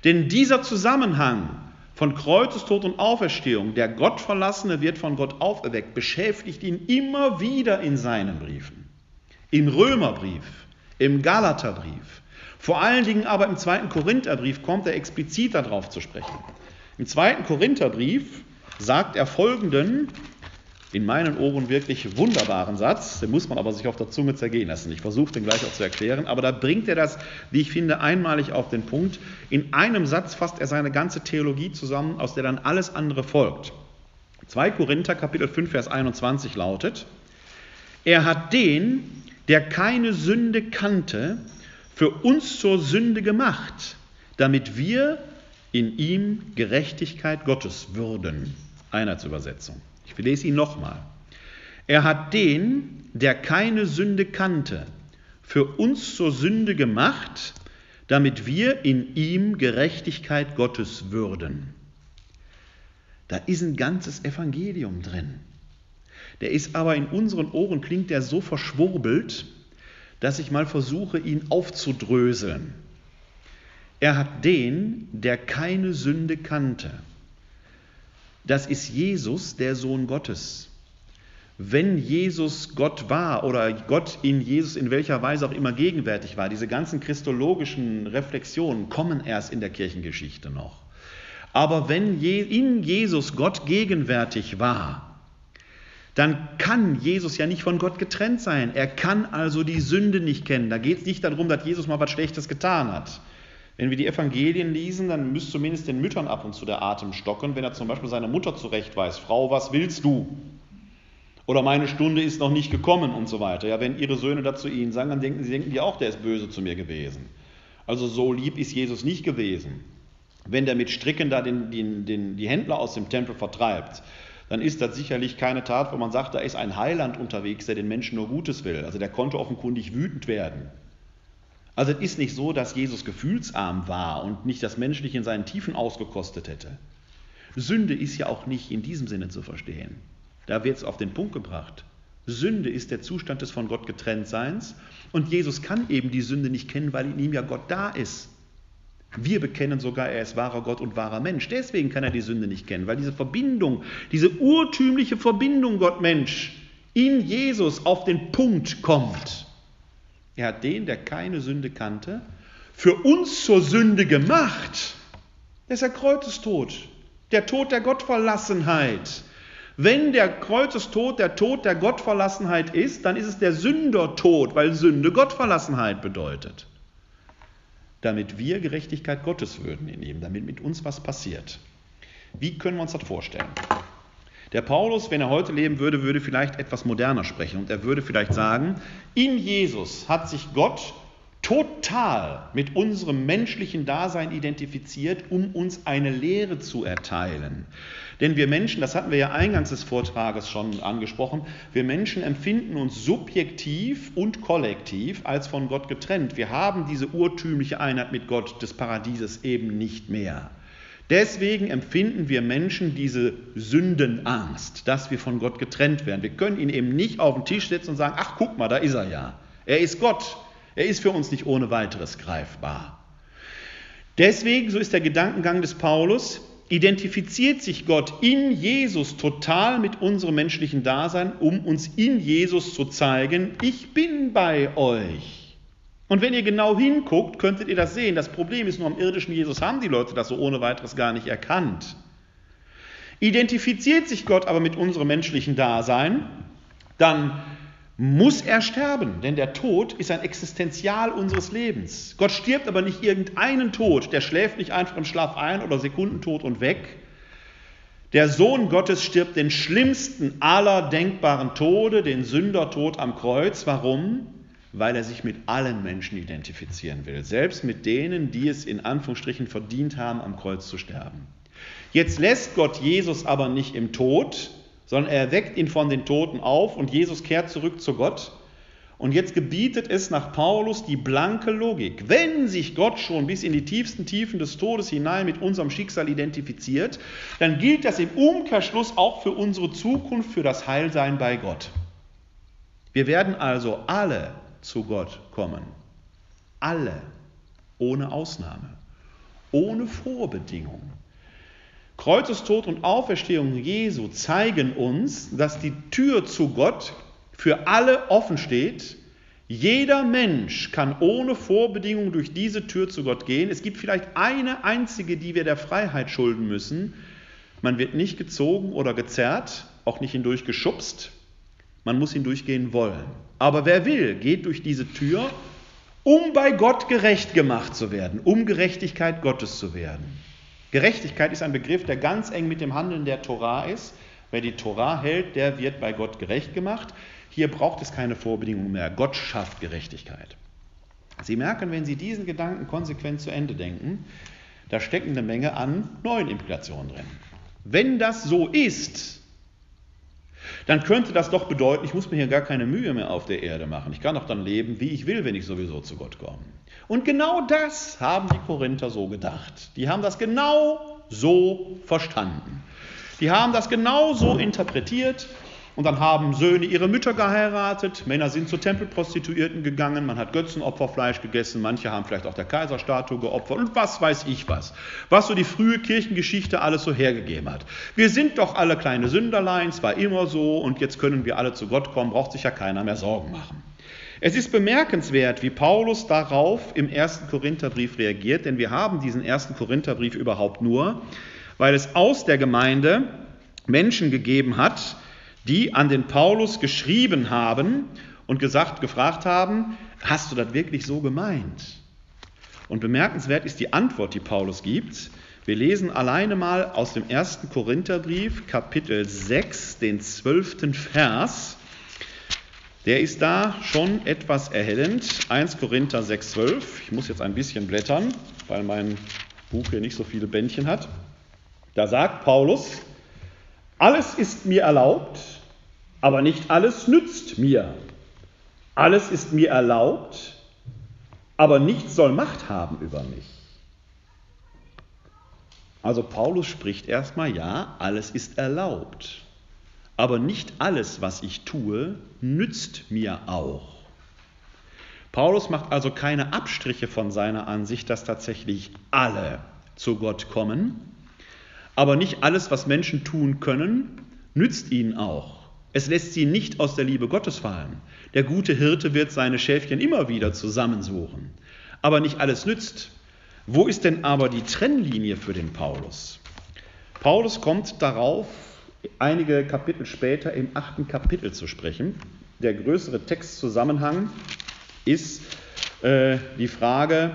Denn dieser Zusammenhang von Kreuzestod und Auferstehung, der Gottverlassene wird von Gott auferweckt, beschäftigt ihn immer wieder in seinen Briefen. Im Römerbrief, im Galaterbrief, vor allen Dingen aber im zweiten Korintherbrief kommt er explizit darauf zu sprechen. Im zweiten Korintherbrief sagt er folgenden in meinen Ohren wirklich wunderbaren Satz, den muss man aber sich auf der Zunge zergehen lassen. Ich versuche den gleich auch zu erklären, aber da bringt er das, wie ich finde, einmalig auf den Punkt. In einem Satz fasst er seine ganze Theologie zusammen, aus der dann alles andere folgt. 2 Korinther Kapitel 5 Vers 21 lautet: Er hat den, der keine Sünde kannte, für uns zur Sünde gemacht, damit wir in ihm Gerechtigkeit Gottes würden. Einheitsübersetzung. Ich lese ihn nochmal. Er hat den, der keine Sünde kannte, für uns zur Sünde gemacht, damit wir in ihm Gerechtigkeit Gottes würden. Da ist ein ganzes Evangelium drin. Der ist aber in unseren Ohren, klingt der so verschwurbelt, dass ich mal versuche, ihn aufzudröseln. Er hat den, der keine Sünde kannte. Das ist Jesus, der Sohn Gottes. Wenn Jesus Gott war oder Gott in Jesus in welcher Weise auch immer gegenwärtig war, diese ganzen christologischen Reflexionen kommen erst in der Kirchengeschichte noch. Aber wenn in Jesus Gott gegenwärtig war, dann kann Jesus ja nicht von Gott getrennt sein. Er kann also die Sünde nicht kennen. Da geht es nicht darum, dass Jesus mal was Schlechtes getan hat. Wenn wir die Evangelien lesen, dann müsste zumindest den Müttern ab und zu der Atem stocken, wenn er zum Beispiel seine Mutter zurechtweist, Frau, was willst du? Oder meine Stunde ist noch nicht gekommen und so weiter. Ja, wenn ihre Söhne dazu ihnen sagen, dann denken sie denken die auch, der ist böse zu mir gewesen. Also so lieb ist Jesus nicht gewesen. Wenn der mit Stricken da den, den, den, die Händler aus dem Tempel vertreibt, dann ist das sicherlich keine Tat, wo man sagt, da ist ein Heiland unterwegs, der den Menschen nur Gutes will. Also der konnte offenkundig wütend werden. Also es ist nicht so, dass Jesus gefühlsarm war und nicht das Menschliche in seinen Tiefen ausgekostet hätte. Sünde ist ja auch nicht in diesem Sinne zu verstehen. Da wird es auf den Punkt gebracht. Sünde ist der Zustand des von Gott getrennt Seins und Jesus kann eben die Sünde nicht kennen, weil in ihm ja Gott da ist. Wir bekennen sogar, er ist wahrer Gott und wahrer Mensch. Deswegen kann er die Sünde nicht kennen, weil diese Verbindung, diese urtümliche Verbindung Gott-Mensch in Jesus auf den Punkt kommt. Er hat den, der keine Sünde kannte, für uns zur Sünde gemacht. Das ist der Kreuzestod, der Tod der Gottverlassenheit. Wenn der Kreuzestod der Tod der Gottverlassenheit ist, dann ist es der Sündertod, weil Sünde Gottverlassenheit bedeutet damit wir Gerechtigkeit Gottes würden in ihm, damit mit uns was passiert. Wie können wir uns das vorstellen? Der Paulus, wenn er heute leben würde, würde vielleicht etwas moderner sprechen und er würde vielleicht sagen, in Jesus hat sich Gott total mit unserem menschlichen Dasein identifiziert, um uns eine Lehre zu erteilen. Denn wir Menschen, das hatten wir ja eingangs des Vortrages schon angesprochen, wir Menschen empfinden uns subjektiv und kollektiv als von Gott getrennt. Wir haben diese urtümliche Einheit mit Gott des Paradieses eben nicht mehr. Deswegen empfinden wir Menschen diese Sündenangst, dass wir von Gott getrennt werden. Wir können ihn eben nicht auf den Tisch setzen und sagen, ach guck mal, da ist er ja. Er ist Gott. Er ist für uns nicht ohne weiteres greifbar. Deswegen, so ist der Gedankengang des Paulus, identifiziert sich Gott in Jesus total mit unserem menschlichen Dasein, um uns in Jesus zu zeigen, ich bin bei euch. Und wenn ihr genau hinguckt, könntet ihr das sehen. Das Problem ist nur, am irdischen Jesus haben die Leute das so ohne weiteres gar nicht erkannt. Identifiziert sich Gott aber mit unserem menschlichen Dasein, dann muss er sterben, denn der Tod ist ein Existenzial unseres Lebens. Gott stirbt aber nicht irgendeinen Tod, der schläft nicht einfach im Schlaf ein oder Sekundentod und weg. Der Sohn Gottes stirbt den schlimmsten aller denkbaren Tode, den Sündertod am Kreuz. Warum? Weil er sich mit allen Menschen identifizieren will, selbst mit denen, die es in Anführungsstrichen verdient haben, am Kreuz zu sterben. Jetzt lässt Gott Jesus aber nicht im Tod, sondern er weckt ihn von den Toten auf und Jesus kehrt zurück zu Gott. Und jetzt gebietet es nach Paulus die blanke Logik. Wenn sich Gott schon bis in die tiefsten Tiefen des Todes hinein mit unserem Schicksal identifiziert, dann gilt das im Umkehrschluss auch für unsere Zukunft, für das Heilsein bei Gott. Wir werden also alle zu Gott kommen. Alle, ohne Ausnahme, ohne Vorbedingung. Kreuzestod und Auferstehung Jesu zeigen uns, dass die Tür zu Gott für alle offen steht. Jeder Mensch kann ohne Vorbedingung durch diese Tür zu Gott gehen. Es gibt vielleicht eine einzige, die wir der Freiheit schulden müssen. Man wird nicht gezogen oder gezerrt, auch nicht hindurch geschubst. Man muss hindurchgehen wollen. Aber wer will, geht durch diese Tür, um bei Gott gerecht gemacht zu werden, um Gerechtigkeit Gottes zu werden. Gerechtigkeit ist ein Begriff, der ganz eng mit dem Handeln der Torah ist. Wer die Torah hält, der wird bei Gott gerecht gemacht. Hier braucht es keine Vorbedingungen mehr. Gott schafft Gerechtigkeit. Sie merken, wenn Sie diesen Gedanken konsequent zu Ende denken, Da stecken eine Menge an neuen Implikationen drin. Wenn das so ist, dann könnte das doch bedeuten, ich muss mir hier gar keine Mühe mehr auf der Erde machen. Ich kann doch dann leben, wie ich will, wenn ich sowieso zu Gott komme. Und genau das haben die Korinther so gedacht. Die haben das genau so verstanden. Die haben das genau so interpretiert und dann haben Söhne ihre Mütter geheiratet, Männer sind zu Tempelprostituierten gegangen, man hat Götzenopferfleisch gegessen, manche haben vielleicht auch der Kaiserstatue geopfert. Und was weiß ich was. Was so die frühe Kirchengeschichte alles so hergegeben hat. Wir sind doch alle kleine Sünderlein, es war immer so. Und jetzt können wir alle zu Gott kommen, braucht sich ja keiner mehr Sorgen machen. Es ist bemerkenswert, wie Paulus darauf im ersten Korintherbrief reagiert, denn wir haben diesen ersten Korintherbrief überhaupt nur, weil es aus der Gemeinde Menschen gegeben hat, die an den Paulus geschrieben haben und gesagt, gefragt haben, hast du das wirklich so gemeint? Und bemerkenswert ist die Antwort, die Paulus gibt. Wir lesen alleine mal aus dem ersten Korintherbrief, Kapitel 6, den zwölften Vers. Der ist da schon etwas erhellend. 1 Korinther 6, 12. Ich muss jetzt ein bisschen blättern, weil mein Buch hier nicht so viele Bändchen hat. Da sagt Paulus, alles ist mir erlaubt, aber nicht alles nützt mir. Alles ist mir erlaubt, aber nichts soll Macht haben über mich. Also Paulus spricht erstmal, ja, alles ist erlaubt, aber nicht alles, was ich tue, nützt mir auch. Paulus macht also keine Abstriche von seiner Ansicht, dass tatsächlich alle zu Gott kommen, aber nicht alles, was Menschen tun können, nützt ihnen auch. Es lässt sie nicht aus der Liebe Gottes fallen. Der gute Hirte wird seine Schäfchen immer wieder zusammensuchen. Aber nicht alles nützt. Wo ist denn aber die Trennlinie für den Paulus? Paulus kommt darauf, einige Kapitel später im achten Kapitel zu sprechen. Der größere Textzusammenhang ist äh, die Frage,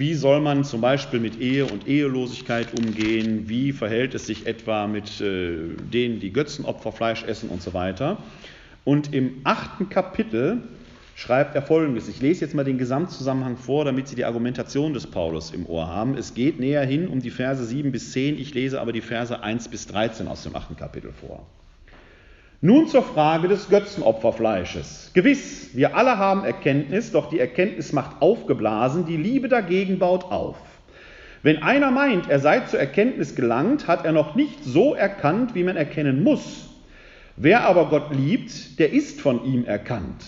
wie soll man zum Beispiel mit Ehe und Ehelosigkeit umgehen? Wie verhält es sich etwa mit äh, denen, die Götzenopferfleisch essen und so weiter? Und im achten Kapitel schreibt er folgendes. Ich lese jetzt mal den Gesamtzusammenhang vor, damit Sie die Argumentation des Paulus im Ohr haben. Es geht näher hin um die Verse 7 bis 10. Ich lese aber die Verse 1 bis 13 aus dem achten Kapitel vor. Nun zur Frage des Götzenopferfleisches. Gewiss, wir alle haben Erkenntnis, doch die Erkenntnis macht aufgeblasen, die Liebe dagegen baut auf. Wenn einer meint, er sei zur Erkenntnis gelangt, hat er noch nicht so erkannt, wie man erkennen muss. Wer aber Gott liebt, der ist von ihm erkannt.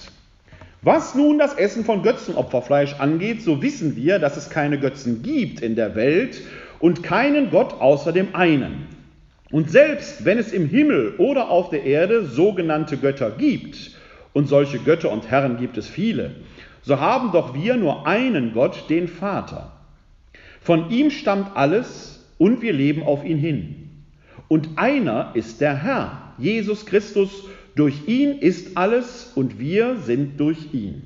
Was nun das Essen von Götzenopferfleisch angeht, so wissen wir, dass es keine Götzen gibt in der Welt und keinen Gott außer dem einen. Und selbst wenn es im Himmel oder auf der Erde sogenannte Götter gibt, und solche Götter und Herren gibt es viele, so haben doch wir nur einen Gott, den Vater. Von ihm stammt alles und wir leben auf ihn hin. Und einer ist der Herr, Jesus Christus, durch ihn ist alles und wir sind durch ihn.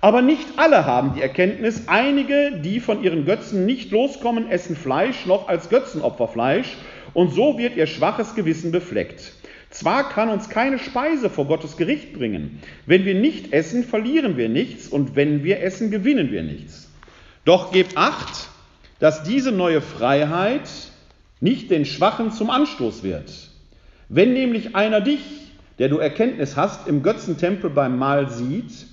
Aber nicht alle haben die Erkenntnis, einige, die von ihren Götzen nicht loskommen, essen Fleisch noch als Götzenopferfleisch und so wird ihr schwaches Gewissen befleckt. Zwar kann uns keine Speise vor Gottes Gericht bringen. Wenn wir nicht essen, verlieren wir nichts und wenn wir essen, gewinnen wir nichts. Doch gebt acht, dass diese neue Freiheit nicht den Schwachen zum Anstoß wird. Wenn nämlich einer dich, der du Erkenntnis hast, im Götzentempel beim Mahl sieht,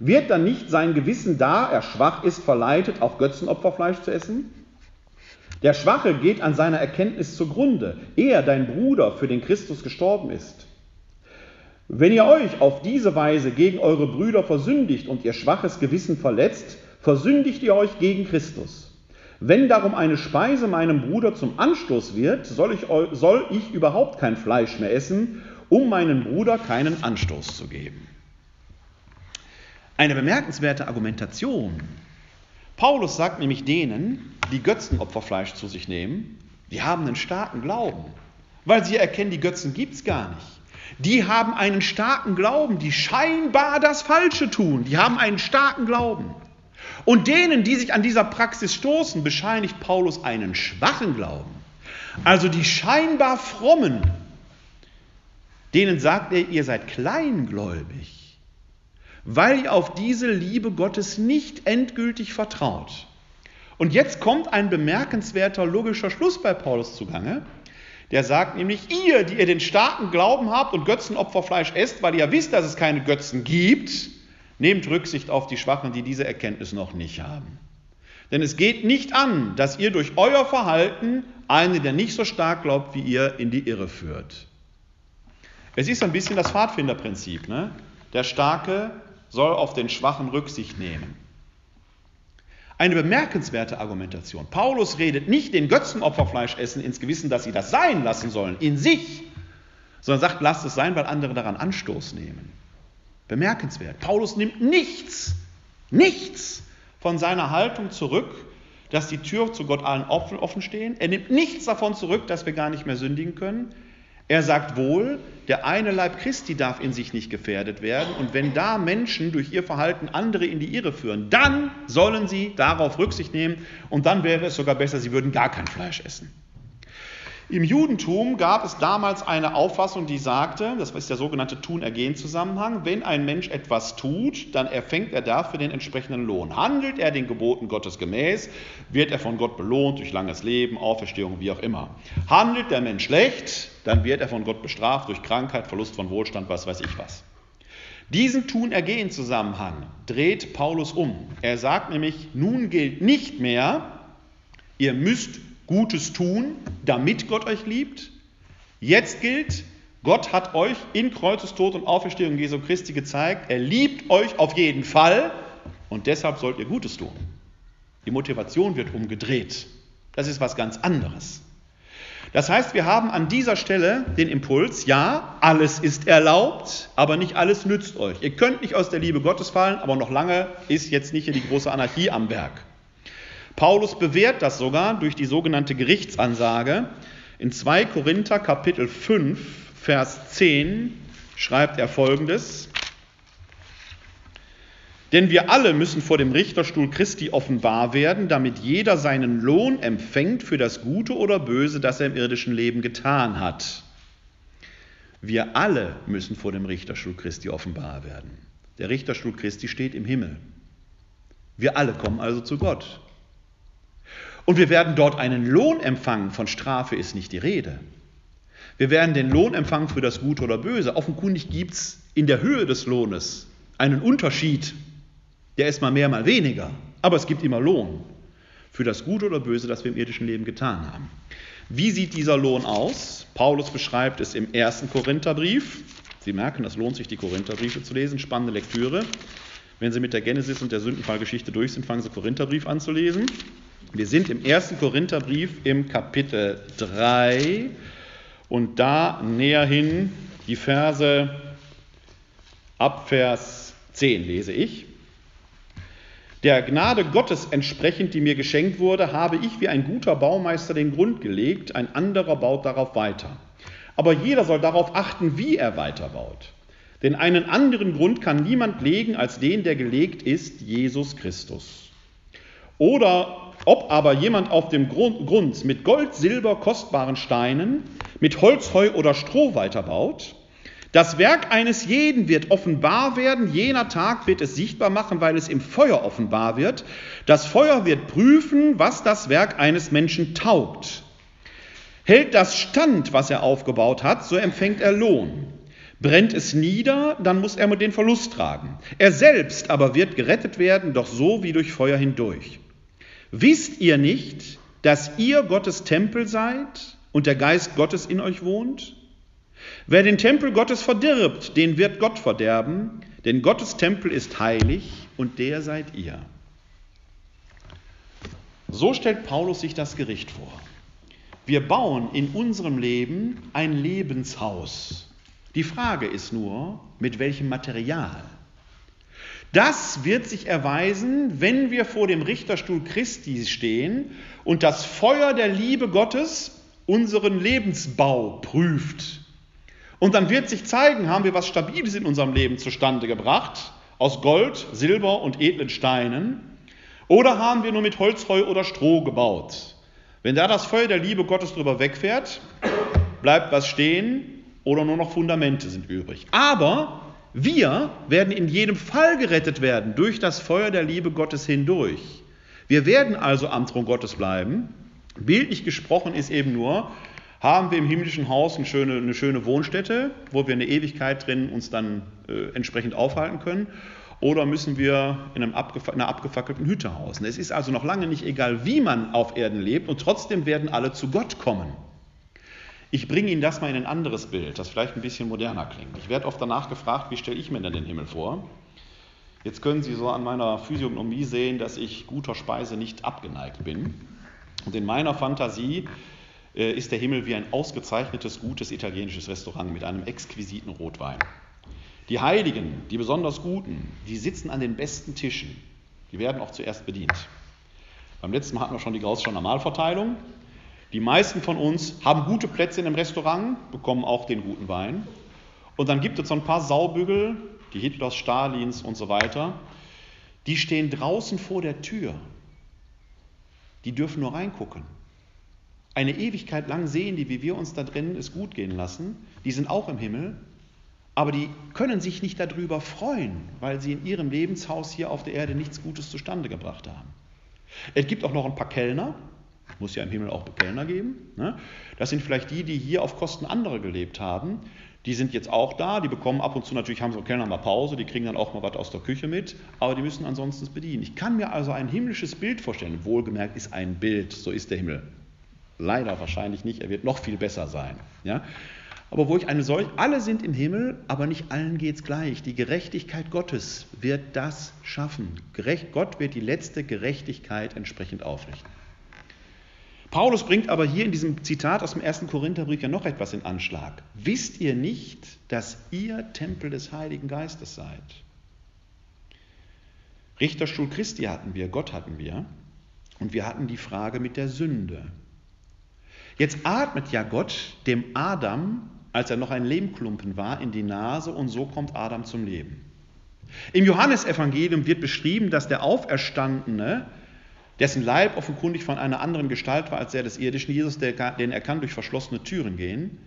wird dann nicht sein Gewissen, da er schwach ist, verleitet, auch Götzenopferfleisch zu essen? Der Schwache geht an seiner Erkenntnis zugrunde, ehe dein Bruder für den Christus gestorben ist. Wenn ihr euch auf diese Weise gegen eure Brüder versündigt und ihr schwaches Gewissen verletzt, versündigt ihr euch gegen Christus. Wenn darum eine Speise meinem Bruder zum Anstoß wird, soll ich, soll ich überhaupt kein Fleisch mehr essen, um meinem Bruder keinen Anstoß zu geben. Eine bemerkenswerte Argumentation Paulus sagt nämlich denen, die Götzenopferfleisch zu sich nehmen, die haben einen starken Glauben, weil sie erkennen, die Götzen gibt es gar nicht. Die haben einen starken Glauben, die scheinbar das Falsche tun. Die haben einen starken Glauben. Und denen, die sich an dieser Praxis stoßen, bescheinigt Paulus einen schwachen Glauben. Also die scheinbar frommen, denen sagt er, ihr seid kleingläubig weil ihr auf diese Liebe Gottes nicht endgültig vertraut. Und jetzt kommt ein bemerkenswerter logischer Schluss bei Paulus zugange. Der sagt nämlich, ihr, die ihr den starken Glauben habt und Götzenopferfleisch esst, weil ihr wisst, dass es keine Götzen gibt, nehmt Rücksicht auf die Schwachen, die diese Erkenntnis noch nicht haben. Denn es geht nicht an, dass ihr durch euer Verhalten einen, der nicht so stark glaubt wie ihr, in die Irre führt. Es ist ein bisschen das Pfadfinderprinzip. Ne? Der Starke soll auf den Schwachen Rücksicht nehmen. Eine bemerkenswerte Argumentation. Paulus redet nicht den Götzenopferfleisch essen ins Gewissen, dass sie das sein lassen sollen, in sich, sondern sagt, lasst es sein, weil andere daran Anstoß nehmen. Bemerkenswert. Paulus nimmt nichts, nichts von seiner Haltung zurück, dass die Tür zu Gott allen offen stehen. Er nimmt nichts davon zurück, dass wir gar nicht mehr sündigen können. Er sagt wohl, der eine Leib Christi darf in sich nicht gefährdet werden. Und wenn da Menschen durch ihr Verhalten andere in die Irre führen, dann sollen sie darauf Rücksicht nehmen. Und dann wäre es sogar besser, sie würden gar kein Fleisch essen. Im Judentum gab es damals eine Auffassung, die sagte, das ist der sogenannte Tun-Ergehen-Zusammenhang, wenn ein Mensch etwas tut, dann erfängt er dafür den entsprechenden Lohn. Handelt er den Geboten Gottes gemäß, wird er von Gott belohnt durch langes Leben, Auferstehung, wie auch immer. Handelt der Mensch schlecht, dann wird er von Gott bestraft durch Krankheit, Verlust von Wohlstand, was weiß ich was. Diesen Tun-Ergehen-Zusammenhang dreht Paulus um. Er sagt nämlich, nun gilt nicht mehr, ihr müsst Gutes tun, damit Gott euch liebt. Jetzt gilt, Gott hat euch in Kreuzestod und Auferstehung Jesu Christi gezeigt, er liebt euch auf jeden Fall und deshalb sollt ihr Gutes tun. Die Motivation wird umgedreht. Das ist was ganz anderes. Das heißt, wir haben an dieser Stelle den Impuls, ja, alles ist erlaubt, aber nicht alles nützt euch. Ihr könnt nicht aus der Liebe Gottes fallen, aber noch lange ist jetzt nicht hier die große Anarchie am Werk. Paulus bewährt das sogar durch die sogenannte Gerichtsansage. In 2 Korinther Kapitel 5, Vers 10 schreibt er folgendes. Denn wir alle müssen vor dem Richterstuhl Christi offenbar werden, damit jeder seinen Lohn empfängt für das Gute oder Böse, das er im irdischen Leben getan hat. Wir alle müssen vor dem Richterstuhl Christi offenbar werden. Der Richterstuhl Christi steht im Himmel. Wir alle kommen also zu Gott. Und wir werden dort einen Lohn empfangen. Von Strafe ist nicht die Rede. Wir werden den Lohn empfangen für das Gute oder Böse. Offenkundig gibt es in der Höhe des Lohnes einen Unterschied. Der ist mal mehr, mal weniger. Aber es gibt immer Lohn für das Gute oder Böse, das wir im irdischen Leben getan haben. Wie sieht dieser Lohn aus? Paulus beschreibt es im ersten Korintherbrief. Sie merken, es lohnt sich, die Korintherbriefe zu lesen. Spannende Lektüre. Wenn Sie mit der Genesis und der Sündenfallgeschichte durch sind, fangen Sie Korintherbrief an zu lesen. Wir sind im ersten Korintherbrief im Kapitel 3 und da näher hin die Verse ab Vers 10 lese ich. Der Gnade Gottes entsprechend, die mir geschenkt wurde, habe ich wie ein guter Baumeister den Grund gelegt, ein anderer baut darauf weiter. Aber jeder soll darauf achten, wie er weiterbaut. Denn einen anderen Grund kann niemand legen als den, der gelegt ist, Jesus Christus. Oder ob aber jemand auf dem Grund mit Gold, Silber, kostbaren Steinen, mit Holz, Heu oder Stroh weiterbaut, das Werk eines jeden wird offenbar werden, jener Tag wird es sichtbar machen, weil es im Feuer offenbar wird. Das Feuer wird prüfen, was das Werk eines Menschen taugt. Hält das stand, was er aufgebaut hat, so empfängt er Lohn. Brennt es nieder, dann muss er den Verlust tragen. Er selbst aber wird gerettet werden, doch so wie durch Feuer hindurch. Wisst ihr nicht, dass ihr Gottes Tempel seid und der Geist Gottes in euch wohnt? Wer den Tempel Gottes verdirbt, den wird Gott verderben, denn Gottes Tempel ist heilig und der seid ihr. So stellt Paulus sich das Gericht vor. Wir bauen in unserem Leben ein Lebenshaus. Die Frage ist nur, mit welchem Material? Das wird sich erweisen, wenn wir vor dem Richterstuhl Christi stehen und das Feuer der Liebe Gottes unseren Lebensbau prüft. Und dann wird sich zeigen, haben wir was Stabiles in unserem Leben zustande gebracht, aus Gold, Silber und edlen Steinen, oder haben wir nur mit Holz, Heu oder Stroh gebaut. Wenn da das Feuer der Liebe Gottes drüber wegfährt, bleibt was stehen oder nur noch Fundamente sind übrig. Aber wir werden in jedem Fall gerettet werden durch das Feuer der Liebe Gottes hindurch. Wir werden also am Thron Gottes bleiben. Bildlich gesprochen ist eben nur, haben wir im himmlischen Haus eine schöne, eine schöne Wohnstätte, wo wir eine Ewigkeit drin uns dann äh, entsprechend aufhalten können, oder müssen wir in einem abgefac einer abgefackelten Hütte hausen. Es ist also noch lange nicht egal, wie man auf Erden lebt, und trotzdem werden alle zu Gott kommen. Ich bringe Ihnen das mal in ein anderes Bild, das vielleicht ein bisschen moderner klingt. Ich werde oft danach gefragt, wie stelle ich mir denn den Himmel vor? Jetzt können Sie so an meiner Physiognomie sehen, dass ich guter Speise nicht abgeneigt bin. Und in meiner Fantasie äh, ist der Himmel wie ein ausgezeichnetes, gutes italienisches Restaurant mit einem exquisiten Rotwein. Die Heiligen, die besonders Guten, die sitzen an den besten Tischen. Die werden auch zuerst bedient. Beim letzten Mal hatten wir schon die Gaußsche Normalverteilung. Die meisten von uns haben gute Plätze in einem Restaurant, bekommen auch den guten Wein. Und dann gibt es so ein paar Saubügel, die Hitlers, Stalins und so weiter, die stehen draußen vor der Tür. Die dürfen nur reingucken. Eine Ewigkeit lang sehen die, wie wir uns da drinnen es gut gehen lassen. Die sind auch im Himmel, aber die können sich nicht darüber freuen, weil sie in ihrem Lebenshaus hier auf der Erde nichts Gutes zustande gebracht haben. Es gibt auch noch ein paar Kellner, muss ja im Himmel auch Kellner geben. Ne? Das sind vielleicht die, die hier auf Kosten anderer gelebt haben. Die sind jetzt auch da, die bekommen ab und zu natürlich, haben so Kellner mal Pause, die kriegen dann auch mal was aus der Küche mit, aber die müssen ansonsten es bedienen. Ich kann mir also ein himmlisches Bild vorstellen. Wohlgemerkt ist ein Bild, so ist der Himmel. Leider wahrscheinlich nicht, er wird noch viel besser sein. Ja? Aber wo ich eine solche, alle sind im Himmel, aber nicht allen geht es gleich. Die Gerechtigkeit Gottes wird das schaffen. Gerecht, Gott wird die letzte Gerechtigkeit entsprechend aufrichten. Paulus bringt aber hier in diesem Zitat aus dem ersten Korintherbrief ja noch etwas in Anschlag. Wisst ihr nicht, dass ihr Tempel des Heiligen Geistes seid? Richterstuhl Christi hatten wir, Gott hatten wir, und wir hatten die Frage mit der Sünde. Jetzt atmet ja Gott dem Adam, als er noch ein Lehmklumpen war, in die Nase und so kommt Adam zum Leben. Im Johannesevangelium wird beschrieben, dass der Auferstandene dessen Leib offenkundig von einer anderen Gestalt war als der des irdischen Jesus, den er kann durch verschlossene Türen gehen,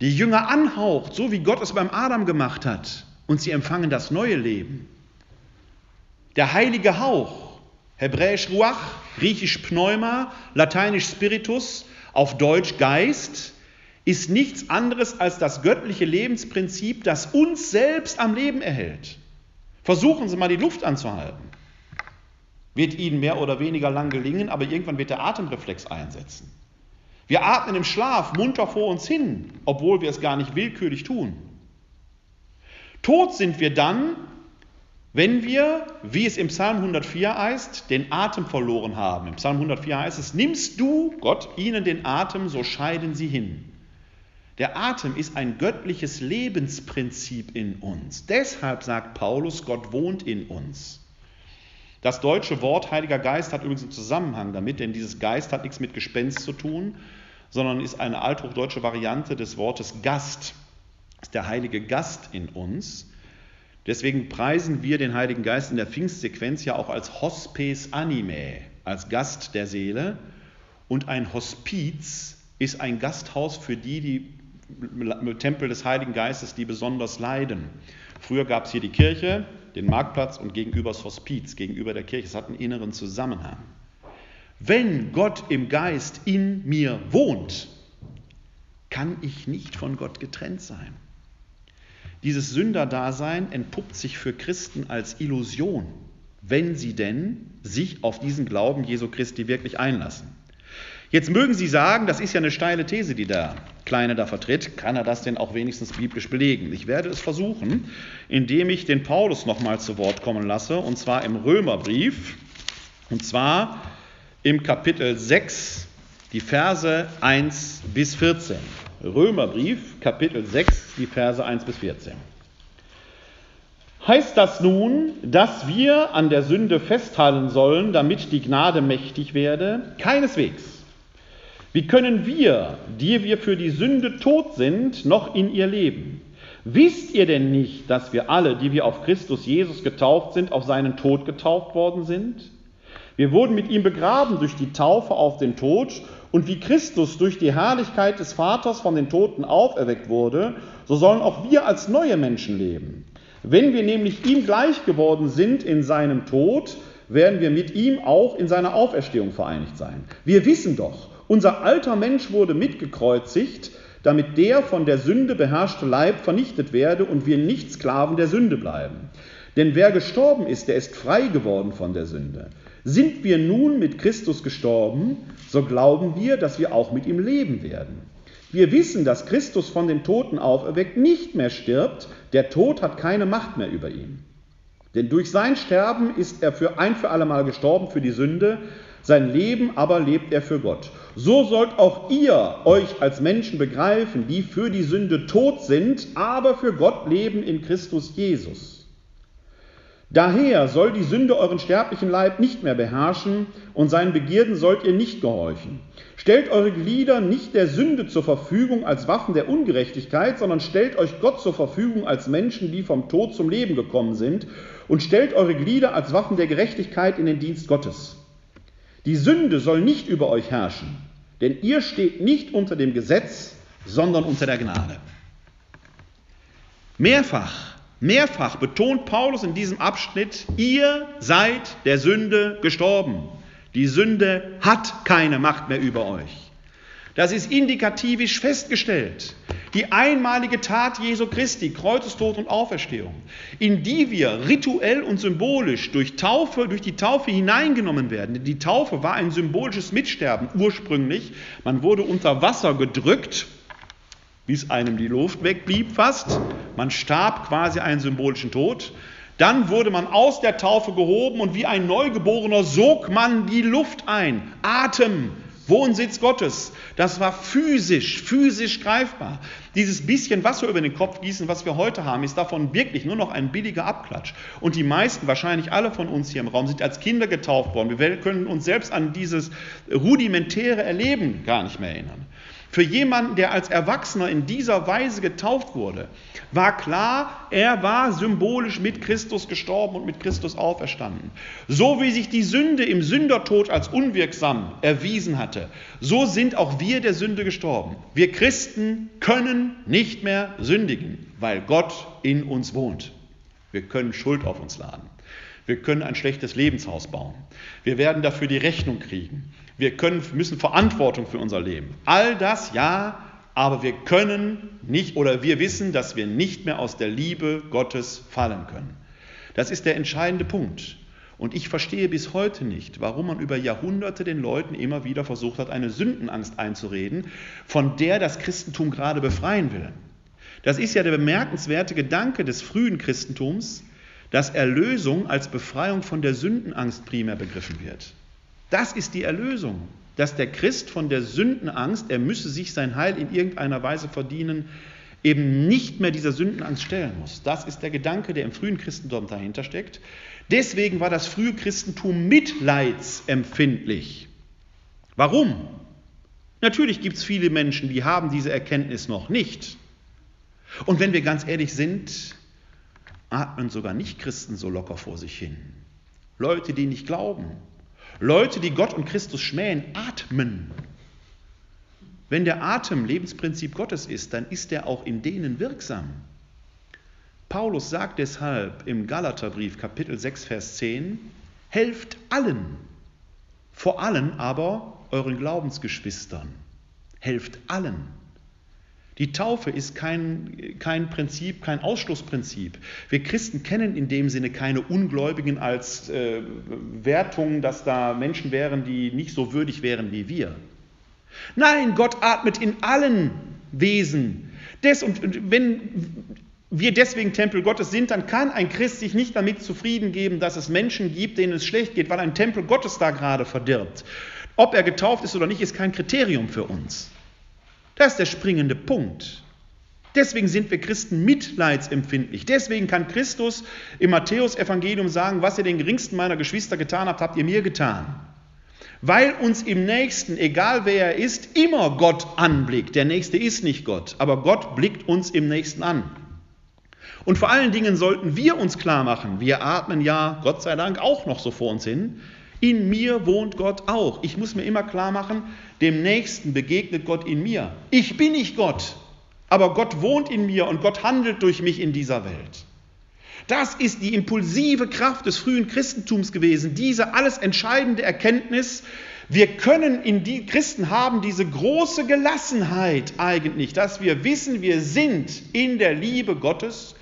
die Jünger anhaucht, so wie Gott es beim Adam gemacht hat, und sie empfangen das neue Leben. Der heilige Hauch, hebräisch Ruach, griechisch Pneuma, lateinisch Spiritus, auf Deutsch Geist, ist nichts anderes als das göttliche Lebensprinzip, das uns selbst am Leben erhält. Versuchen Sie mal die Luft anzuhalten wird ihnen mehr oder weniger lang gelingen, aber irgendwann wird der Atemreflex einsetzen. Wir atmen im Schlaf munter vor uns hin, obwohl wir es gar nicht willkürlich tun. Tot sind wir dann, wenn wir, wie es im Psalm 104 heißt, den Atem verloren haben. Im Psalm 104 heißt es, nimmst du, Gott, ihnen den Atem, so scheiden sie hin. Der Atem ist ein göttliches Lebensprinzip in uns. Deshalb sagt Paulus, Gott wohnt in uns. Das deutsche Wort Heiliger Geist hat übrigens einen Zusammenhang damit, denn dieses Geist hat nichts mit Gespenst zu tun, sondern ist eine althochdeutsche Variante des Wortes Gast. Ist der Heilige Gast in uns. Deswegen preisen wir den Heiligen Geist in der Pfingstsequenz ja auch als Hospes Animae, als Gast der Seele. Und ein Hospiz ist ein Gasthaus für die, die Tempel des Heiligen Geistes, die besonders leiden. Früher gab es hier die Kirche, den Marktplatz und gegenüber das Hospiz, gegenüber der Kirche. Es hat einen inneren Zusammenhang. Wenn Gott im Geist in mir wohnt, kann ich nicht von Gott getrennt sein. Dieses Sünderdasein entpuppt sich für Christen als Illusion, wenn sie denn sich auf diesen Glauben Jesu Christi wirklich einlassen. Jetzt mögen Sie sagen, das ist ja eine steile These, die der Kleine da vertritt. Kann er das denn auch wenigstens biblisch belegen? Ich werde es versuchen, indem ich den Paulus nochmal zu Wort kommen lasse, und zwar im Römerbrief, und zwar im Kapitel 6, die Verse 1 bis 14. Römerbrief, Kapitel 6, die Verse 1 bis 14. Heißt das nun, dass wir an der Sünde festhalten sollen, damit die Gnade mächtig werde? Keineswegs. Wie können wir, die wir für die Sünde tot sind, noch in ihr leben? Wisst ihr denn nicht, dass wir alle, die wir auf Christus Jesus getauft sind, auf seinen Tod getauft worden sind? Wir wurden mit ihm begraben durch die Taufe auf den Tod und wie Christus durch die Herrlichkeit des Vaters von den Toten auferweckt wurde, so sollen auch wir als neue Menschen leben. Wenn wir nämlich ihm gleich geworden sind in seinem Tod, werden wir mit ihm auch in seiner Auferstehung vereinigt sein. Wir wissen doch, unser alter Mensch wurde mitgekreuzigt, damit der von der Sünde beherrschte Leib vernichtet werde und wir nicht Sklaven der Sünde bleiben. Denn wer gestorben ist, der ist frei geworden von der Sünde. Sind wir nun mit Christus gestorben, so glauben wir, dass wir auch mit ihm leben werden. Wir wissen, dass Christus von den Toten auferweckt nicht mehr stirbt, der Tod hat keine Macht mehr über ihn. Denn durch sein Sterben ist er für ein für allemal gestorben für die Sünde, sein Leben aber lebt er für Gott. So sollt auch ihr euch als Menschen begreifen, die für die Sünde tot sind, aber für Gott leben in Christus Jesus. Daher soll die Sünde euren sterblichen Leib nicht mehr beherrschen und seinen Begierden sollt ihr nicht gehorchen. Stellt eure Glieder nicht der Sünde zur Verfügung als Waffen der Ungerechtigkeit, sondern stellt euch Gott zur Verfügung als Menschen, die vom Tod zum Leben gekommen sind, und stellt eure Glieder als Waffen der Gerechtigkeit in den Dienst Gottes. Die Sünde soll nicht über euch herrschen, denn ihr steht nicht unter dem Gesetz, sondern unter der Gnade. Mehrfach, mehrfach betont Paulus in diesem Abschnitt, ihr seid der Sünde gestorben. Die Sünde hat keine Macht mehr über euch. Das ist indikativisch festgestellt. Die einmalige Tat Jesu Christi, Kreuzestod und Auferstehung, in die wir rituell und symbolisch durch Taufe, durch die Taufe hineingenommen werden. Die Taufe war ein symbolisches Mitsterben ursprünglich. Man wurde unter Wasser gedrückt, bis einem die Luft wegblieb fast. Man starb quasi einen symbolischen Tod. Dann wurde man aus der Taufe gehoben und wie ein Neugeborener sog man die Luft ein. Atem, Wohnsitz Gottes. Das war physisch, physisch greifbar. Dieses bisschen Wasser über den Kopf gießen, was wir heute haben, ist davon wirklich nur noch ein billiger Abklatsch. Und die meisten, wahrscheinlich alle von uns hier im Raum, sind als Kinder getauft worden. Wir können uns selbst an dieses rudimentäre Erleben gar nicht mehr erinnern. Für jemanden, der als Erwachsener in dieser Weise getauft wurde, war klar, er war symbolisch mit Christus gestorben und mit Christus auferstanden. So wie sich die Sünde im Sündertod als unwirksam erwiesen hatte, so sind auch wir der Sünde gestorben. Wir Christen können nicht mehr sündigen, weil Gott in uns wohnt. Wir können Schuld auf uns laden. Wir können ein schlechtes Lebenshaus bauen. Wir werden dafür die Rechnung kriegen. Wir können, müssen Verantwortung für unser Leben. All das ja, aber wir können nicht oder wir wissen, dass wir nicht mehr aus der Liebe Gottes fallen können. Das ist der entscheidende Punkt. Und ich verstehe bis heute nicht, warum man über Jahrhunderte den Leuten immer wieder versucht hat, eine Sündenangst einzureden, von der das Christentum gerade befreien will. Das ist ja der bemerkenswerte Gedanke des frühen Christentums, dass Erlösung als Befreiung von der Sündenangst primär begriffen wird. Das ist die Erlösung, dass der Christ von der Sündenangst, er müsse sich sein Heil in irgendeiner Weise verdienen, eben nicht mehr dieser Sündenangst stellen muss. Das ist der Gedanke, der im frühen Christentum dahinter steckt. Deswegen war das frühe Christentum mitleidsempfindlich. Warum? Natürlich gibt es viele Menschen, die haben diese Erkenntnis noch nicht. Und wenn wir ganz ehrlich sind, atmen sogar Nicht-Christen so locker vor sich hin. Leute, die nicht glauben, Leute, die Gott und Christus schmähen, atmen. Wenn der Atem Lebensprinzip Gottes ist, dann ist er auch in denen wirksam. Paulus sagt deshalb im Galaterbrief Kapitel 6, Vers 10, helft allen, vor allem aber euren Glaubensgeschwistern. Helft allen. Die Taufe ist kein, kein Prinzip, kein Ausschlussprinzip. Wir Christen kennen in dem Sinne keine Ungläubigen als äh, Wertung, dass da Menschen wären, die nicht so würdig wären wie wir. Nein, Gott atmet in allen Wesen. Des, und wenn wir deswegen Tempel Gottes sind, dann kann ein Christ sich nicht damit zufrieden geben, dass es Menschen gibt, denen es schlecht geht, weil ein Tempel Gottes da gerade verdirbt. Ob er getauft ist oder nicht, ist kein Kriterium für uns. Das ist der springende Punkt. Deswegen sind wir Christen mitleidsempfindlich. Deswegen kann Christus im Matthäusevangelium sagen, was ihr den geringsten meiner Geschwister getan habt, habt ihr mir getan. Weil uns im Nächsten, egal wer er ist, immer Gott anblickt. Der Nächste ist nicht Gott, aber Gott blickt uns im Nächsten an. Und vor allen Dingen sollten wir uns klar machen, wir atmen ja, Gott sei Dank, auch noch so vor uns hin, in mir wohnt Gott auch. Ich muss mir immer klar machen, dem Nächsten begegnet Gott in mir. Ich bin nicht Gott, aber Gott wohnt in mir und Gott handelt durch mich in dieser Welt. Das ist die impulsive Kraft des frühen Christentums gewesen, diese alles entscheidende Erkenntnis, wir können in die Christen haben diese große Gelassenheit eigentlich, dass wir wissen, wir sind in der Liebe Gottes.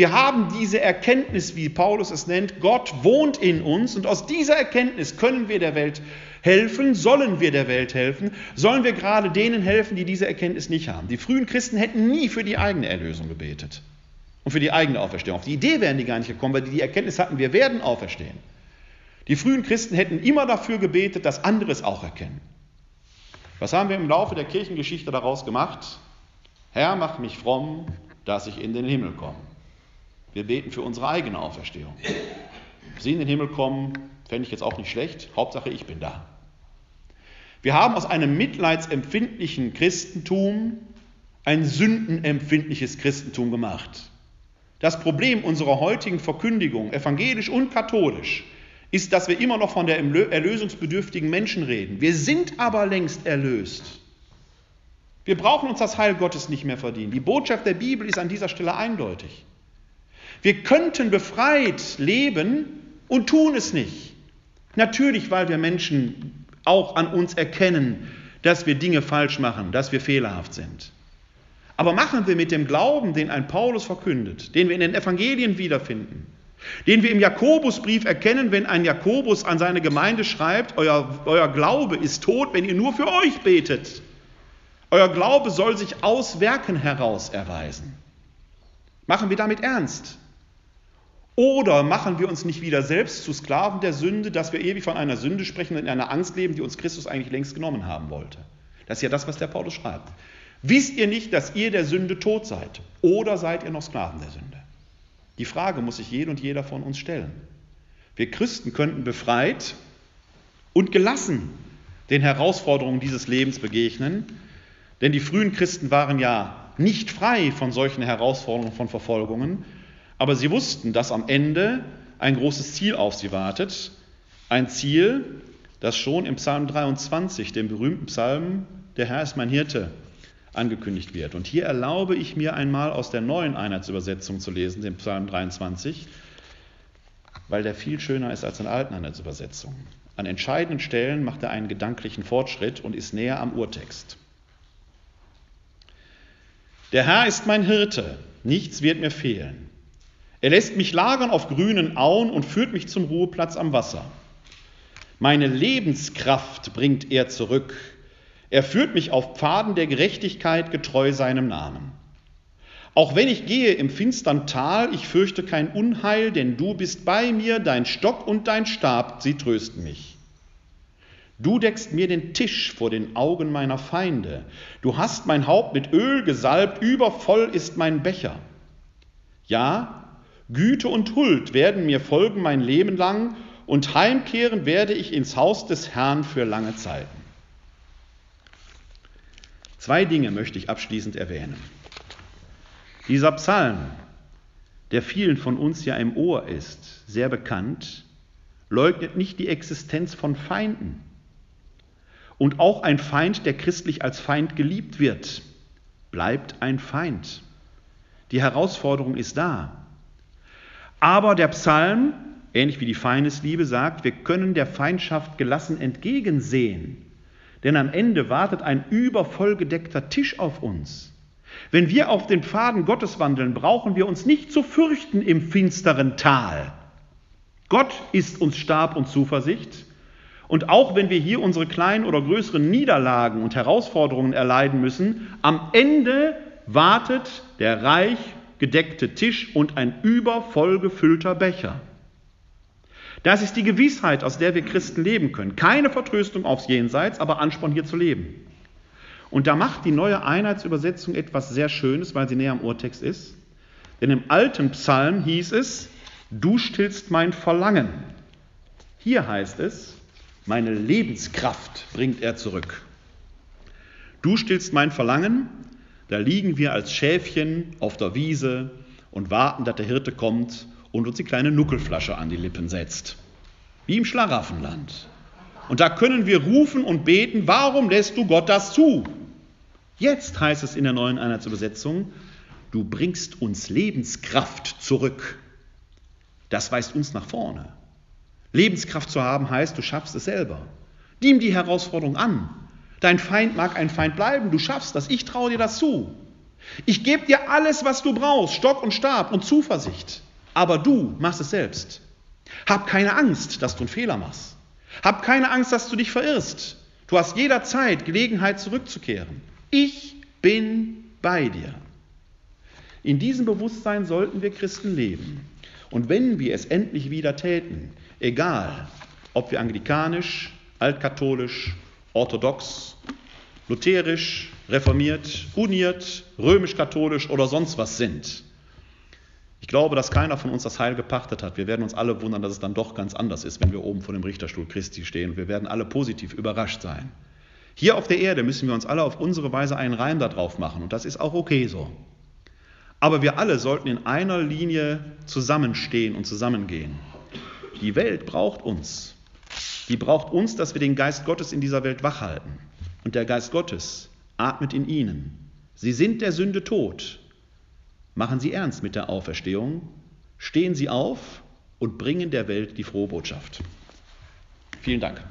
Wir haben diese Erkenntnis, wie Paulus es nennt, Gott wohnt in uns und aus dieser Erkenntnis können wir der Welt helfen, sollen wir der Welt helfen, sollen wir gerade denen helfen, die diese Erkenntnis nicht haben. Die frühen Christen hätten nie für die eigene Erlösung gebetet und für die eigene Auferstehung. Auf die Idee wären die gar nicht gekommen, weil die die Erkenntnis hatten, wir werden auferstehen. Die frühen Christen hätten immer dafür gebetet, dass andere es auch erkennen. Was haben wir im Laufe der Kirchengeschichte daraus gemacht? Herr, mach mich fromm, dass ich in den Himmel komme. Wir beten für unsere eigene Auferstehung. Sie in den Himmel kommen, fände ich jetzt auch nicht schlecht. Hauptsache, ich bin da. Wir haben aus einem mitleidsempfindlichen Christentum ein sündenempfindliches Christentum gemacht. Das Problem unserer heutigen Verkündigung, evangelisch und katholisch, ist, dass wir immer noch von der erlösungsbedürftigen Menschen reden. Wir sind aber längst erlöst. Wir brauchen uns das Heil Gottes nicht mehr verdienen. Die Botschaft der Bibel ist an dieser Stelle eindeutig. Wir könnten befreit leben und tun es nicht. Natürlich, weil wir Menschen auch an uns erkennen, dass wir Dinge falsch machen, dass wir fehlerhaft sind. Aber machen wir mit dem Glauben, den ein Paulus verkündet, den wir in den Evangelien wiederfinden, den wir im Jakobusbrief erkennen, wenn ein Jakobus an seine Gemeinde schreibt, euer, euer Glaube ist tot, wenn ihr nur für euch betet. Euer Glaube soll sich aus Werken heraus erweisen. Machen wir damit ernst? Oder machen wir uns nicht wieder selbst zu Sklaven der Sünde, dass wir ewig von einer Sünde sprechen und in einer Angst leben, die uns Christus eigentlich längst genommen haben wollte? Das ist ja das, was der Paulus schreibt. Wisst ihr nicht, dass ihr der Sünde tot seid? Oder seid ihr noch Sklaven der Sünde? Die Frage muss sich jede und jeder von uns stellen. Wir Christen könnten befreit und gelassen den Herausforderungen dieses Lebens begegnen, denn die frühen Christen waren ja nicht frei von solchen Herausforderungen, von Verfolgungen, aber sie wussten, dass am Ende ein großes Ziel auf sie wartet, ein Ziel, das schon im Psalm 23, dem berühmten Psalm, der Herr ist mein Hirte, angekündigt wird. Und hier erlaube ich mir einmal aus der neuen Einheitsübersetzung zu lesen, den Psalm 23, weil der viel schöner ist als in alten Einheitsübersetzung. An entscheidenden Stellen macht er einen gedanklichen Fortschritt und ist näher am Urtext. Der Herr ist mein Hirte, nichts wird mir fehlen. Er lässt mich lagern auf grünen Auen und führt mich zum Ruheplatz am Wasser. Meine Lebenskraft bringt er zurück. Er führt mich auf Pfaden der Gerechtigkeit getreu seinem Namen. Auch wenn ich gehe im finstern Tal, ich fürchte kein Unheil, denn du bist bei mir, dein Stock und dein Stab, sie trösten mich. Du deckst mir den Tisch vor den Augen meiner Feinde. Du hast mein Haupt mit Öl gesalbt, übervoll ist mein Becher. Ja, Güte und Huld werden mir folgen mein Leben lang, und heimkehren werde ich ins Haus des Herrn für lange Zeiten. Zwei Dinge möchte ich abschließend erwähnen. Dieser Psalm, der vielen von uns ja im Ohr ist, sehr bekannt, leugnet nicht die Existenz von Feinden. Und auch ein Feind, der christlich als Feind geliebt wird, bleibt ein Feind. Die Herausforderung ist da. Aber der Psalm, ähnlich wie die Feindesliebe, sagt, wir können der Feindschaft gelassen entgegensehen denn am Ende wartet ein übervoll gedeckter Tisch auf uns. Wenn wir auf den Pfaden Gottes wandeln, brauchen wir uns nicht zu fürchten im finsteren Tal. Gott ist uns Stab und Zuversicht. Und auch wenn wir hier unsere kleinen oder größeren Niederlagen und Herausforderungen erleiden müssen, am Ende wartet der reich gedeckte Tisch und ein übervoll gefüllter Becher. Das ist die Gewissheit, aus der wir Christen leben können. Keine Vertröstung aufs Jenseits, aber Ansporn hier zu leben. Und da macht die neue Einheitsübersetzung etwas sehr Schönes, weil sie näher am Urtext ist. Denn im alten Psalm hieß es, du stillst mein Verlangen. Hier heißt es, meine Lebenskraft bringt er zurück. Du stillst mein Verlangen, da liegen wir als Schäfchen auf der Wiese und warten, dass der Hirte kommt und uns die kleine Nuckelflasche an die Lippen setzt. Wie im Schlaraffenland. Und da können wir rufen und beten, warum lässt du Gott das zu? Jetzt heißt es in der neuen Einheitsübersetzung, du bringst uns Lebenskraft zurück. Das weist uns nach vorne. Lebenskraft zu haben heißt, du schaffst es selber. Nimm die Herausforderung an. Dein Feind mag ein Feind bleiben, du schaffst das, ich traue dir das zu. Ich gebe dir alles, was du brauchst, Stock und Stab und Zuversicht. Aber du machst es selbst. Hab keine Angst, dass du einen Fehler machst. Hab keine Angst, dass du dich verirrst. Du hast jederzeit Gelegenheit zurückzukehren. Ich bin bei dir. In diesem Bewusstsein sollten wir Christen leben. Und wenn wir es endlich wieder täten, egal ob wir anglikanisch, altkatholisch, orthodox, lutherisch, reformiert, uniert, römisch-katholisch oder sonst was sind, ich glaube, dass keiner von uns das Heil gepachtet hat. Wir werden uns alle wundern, dass es dann doch ganz anders ist, wenn wir oben vor dem Richterstuhl Christi stehen. Wir werden alle positiv überrascht sein. Hier auf der Erde müssen wir uns alle auf unsere Weise einen Reim darauf machen und das ist auch okay so. Aber wir alle sollten in einer Linie zusammenstehen und zusammengehen. Die Welt braucht uns. Die braucht uns, dass wir den Geist Gottes in dieser Welt wachhalten. Und der Geist Gottes atmet in ihnen. Sie sind der Sünde tot. Machen Sie ernst mit der Auferstehung. Stehen Sie auf und bringen der Welt die frohe Botschaft. Vielen Dank.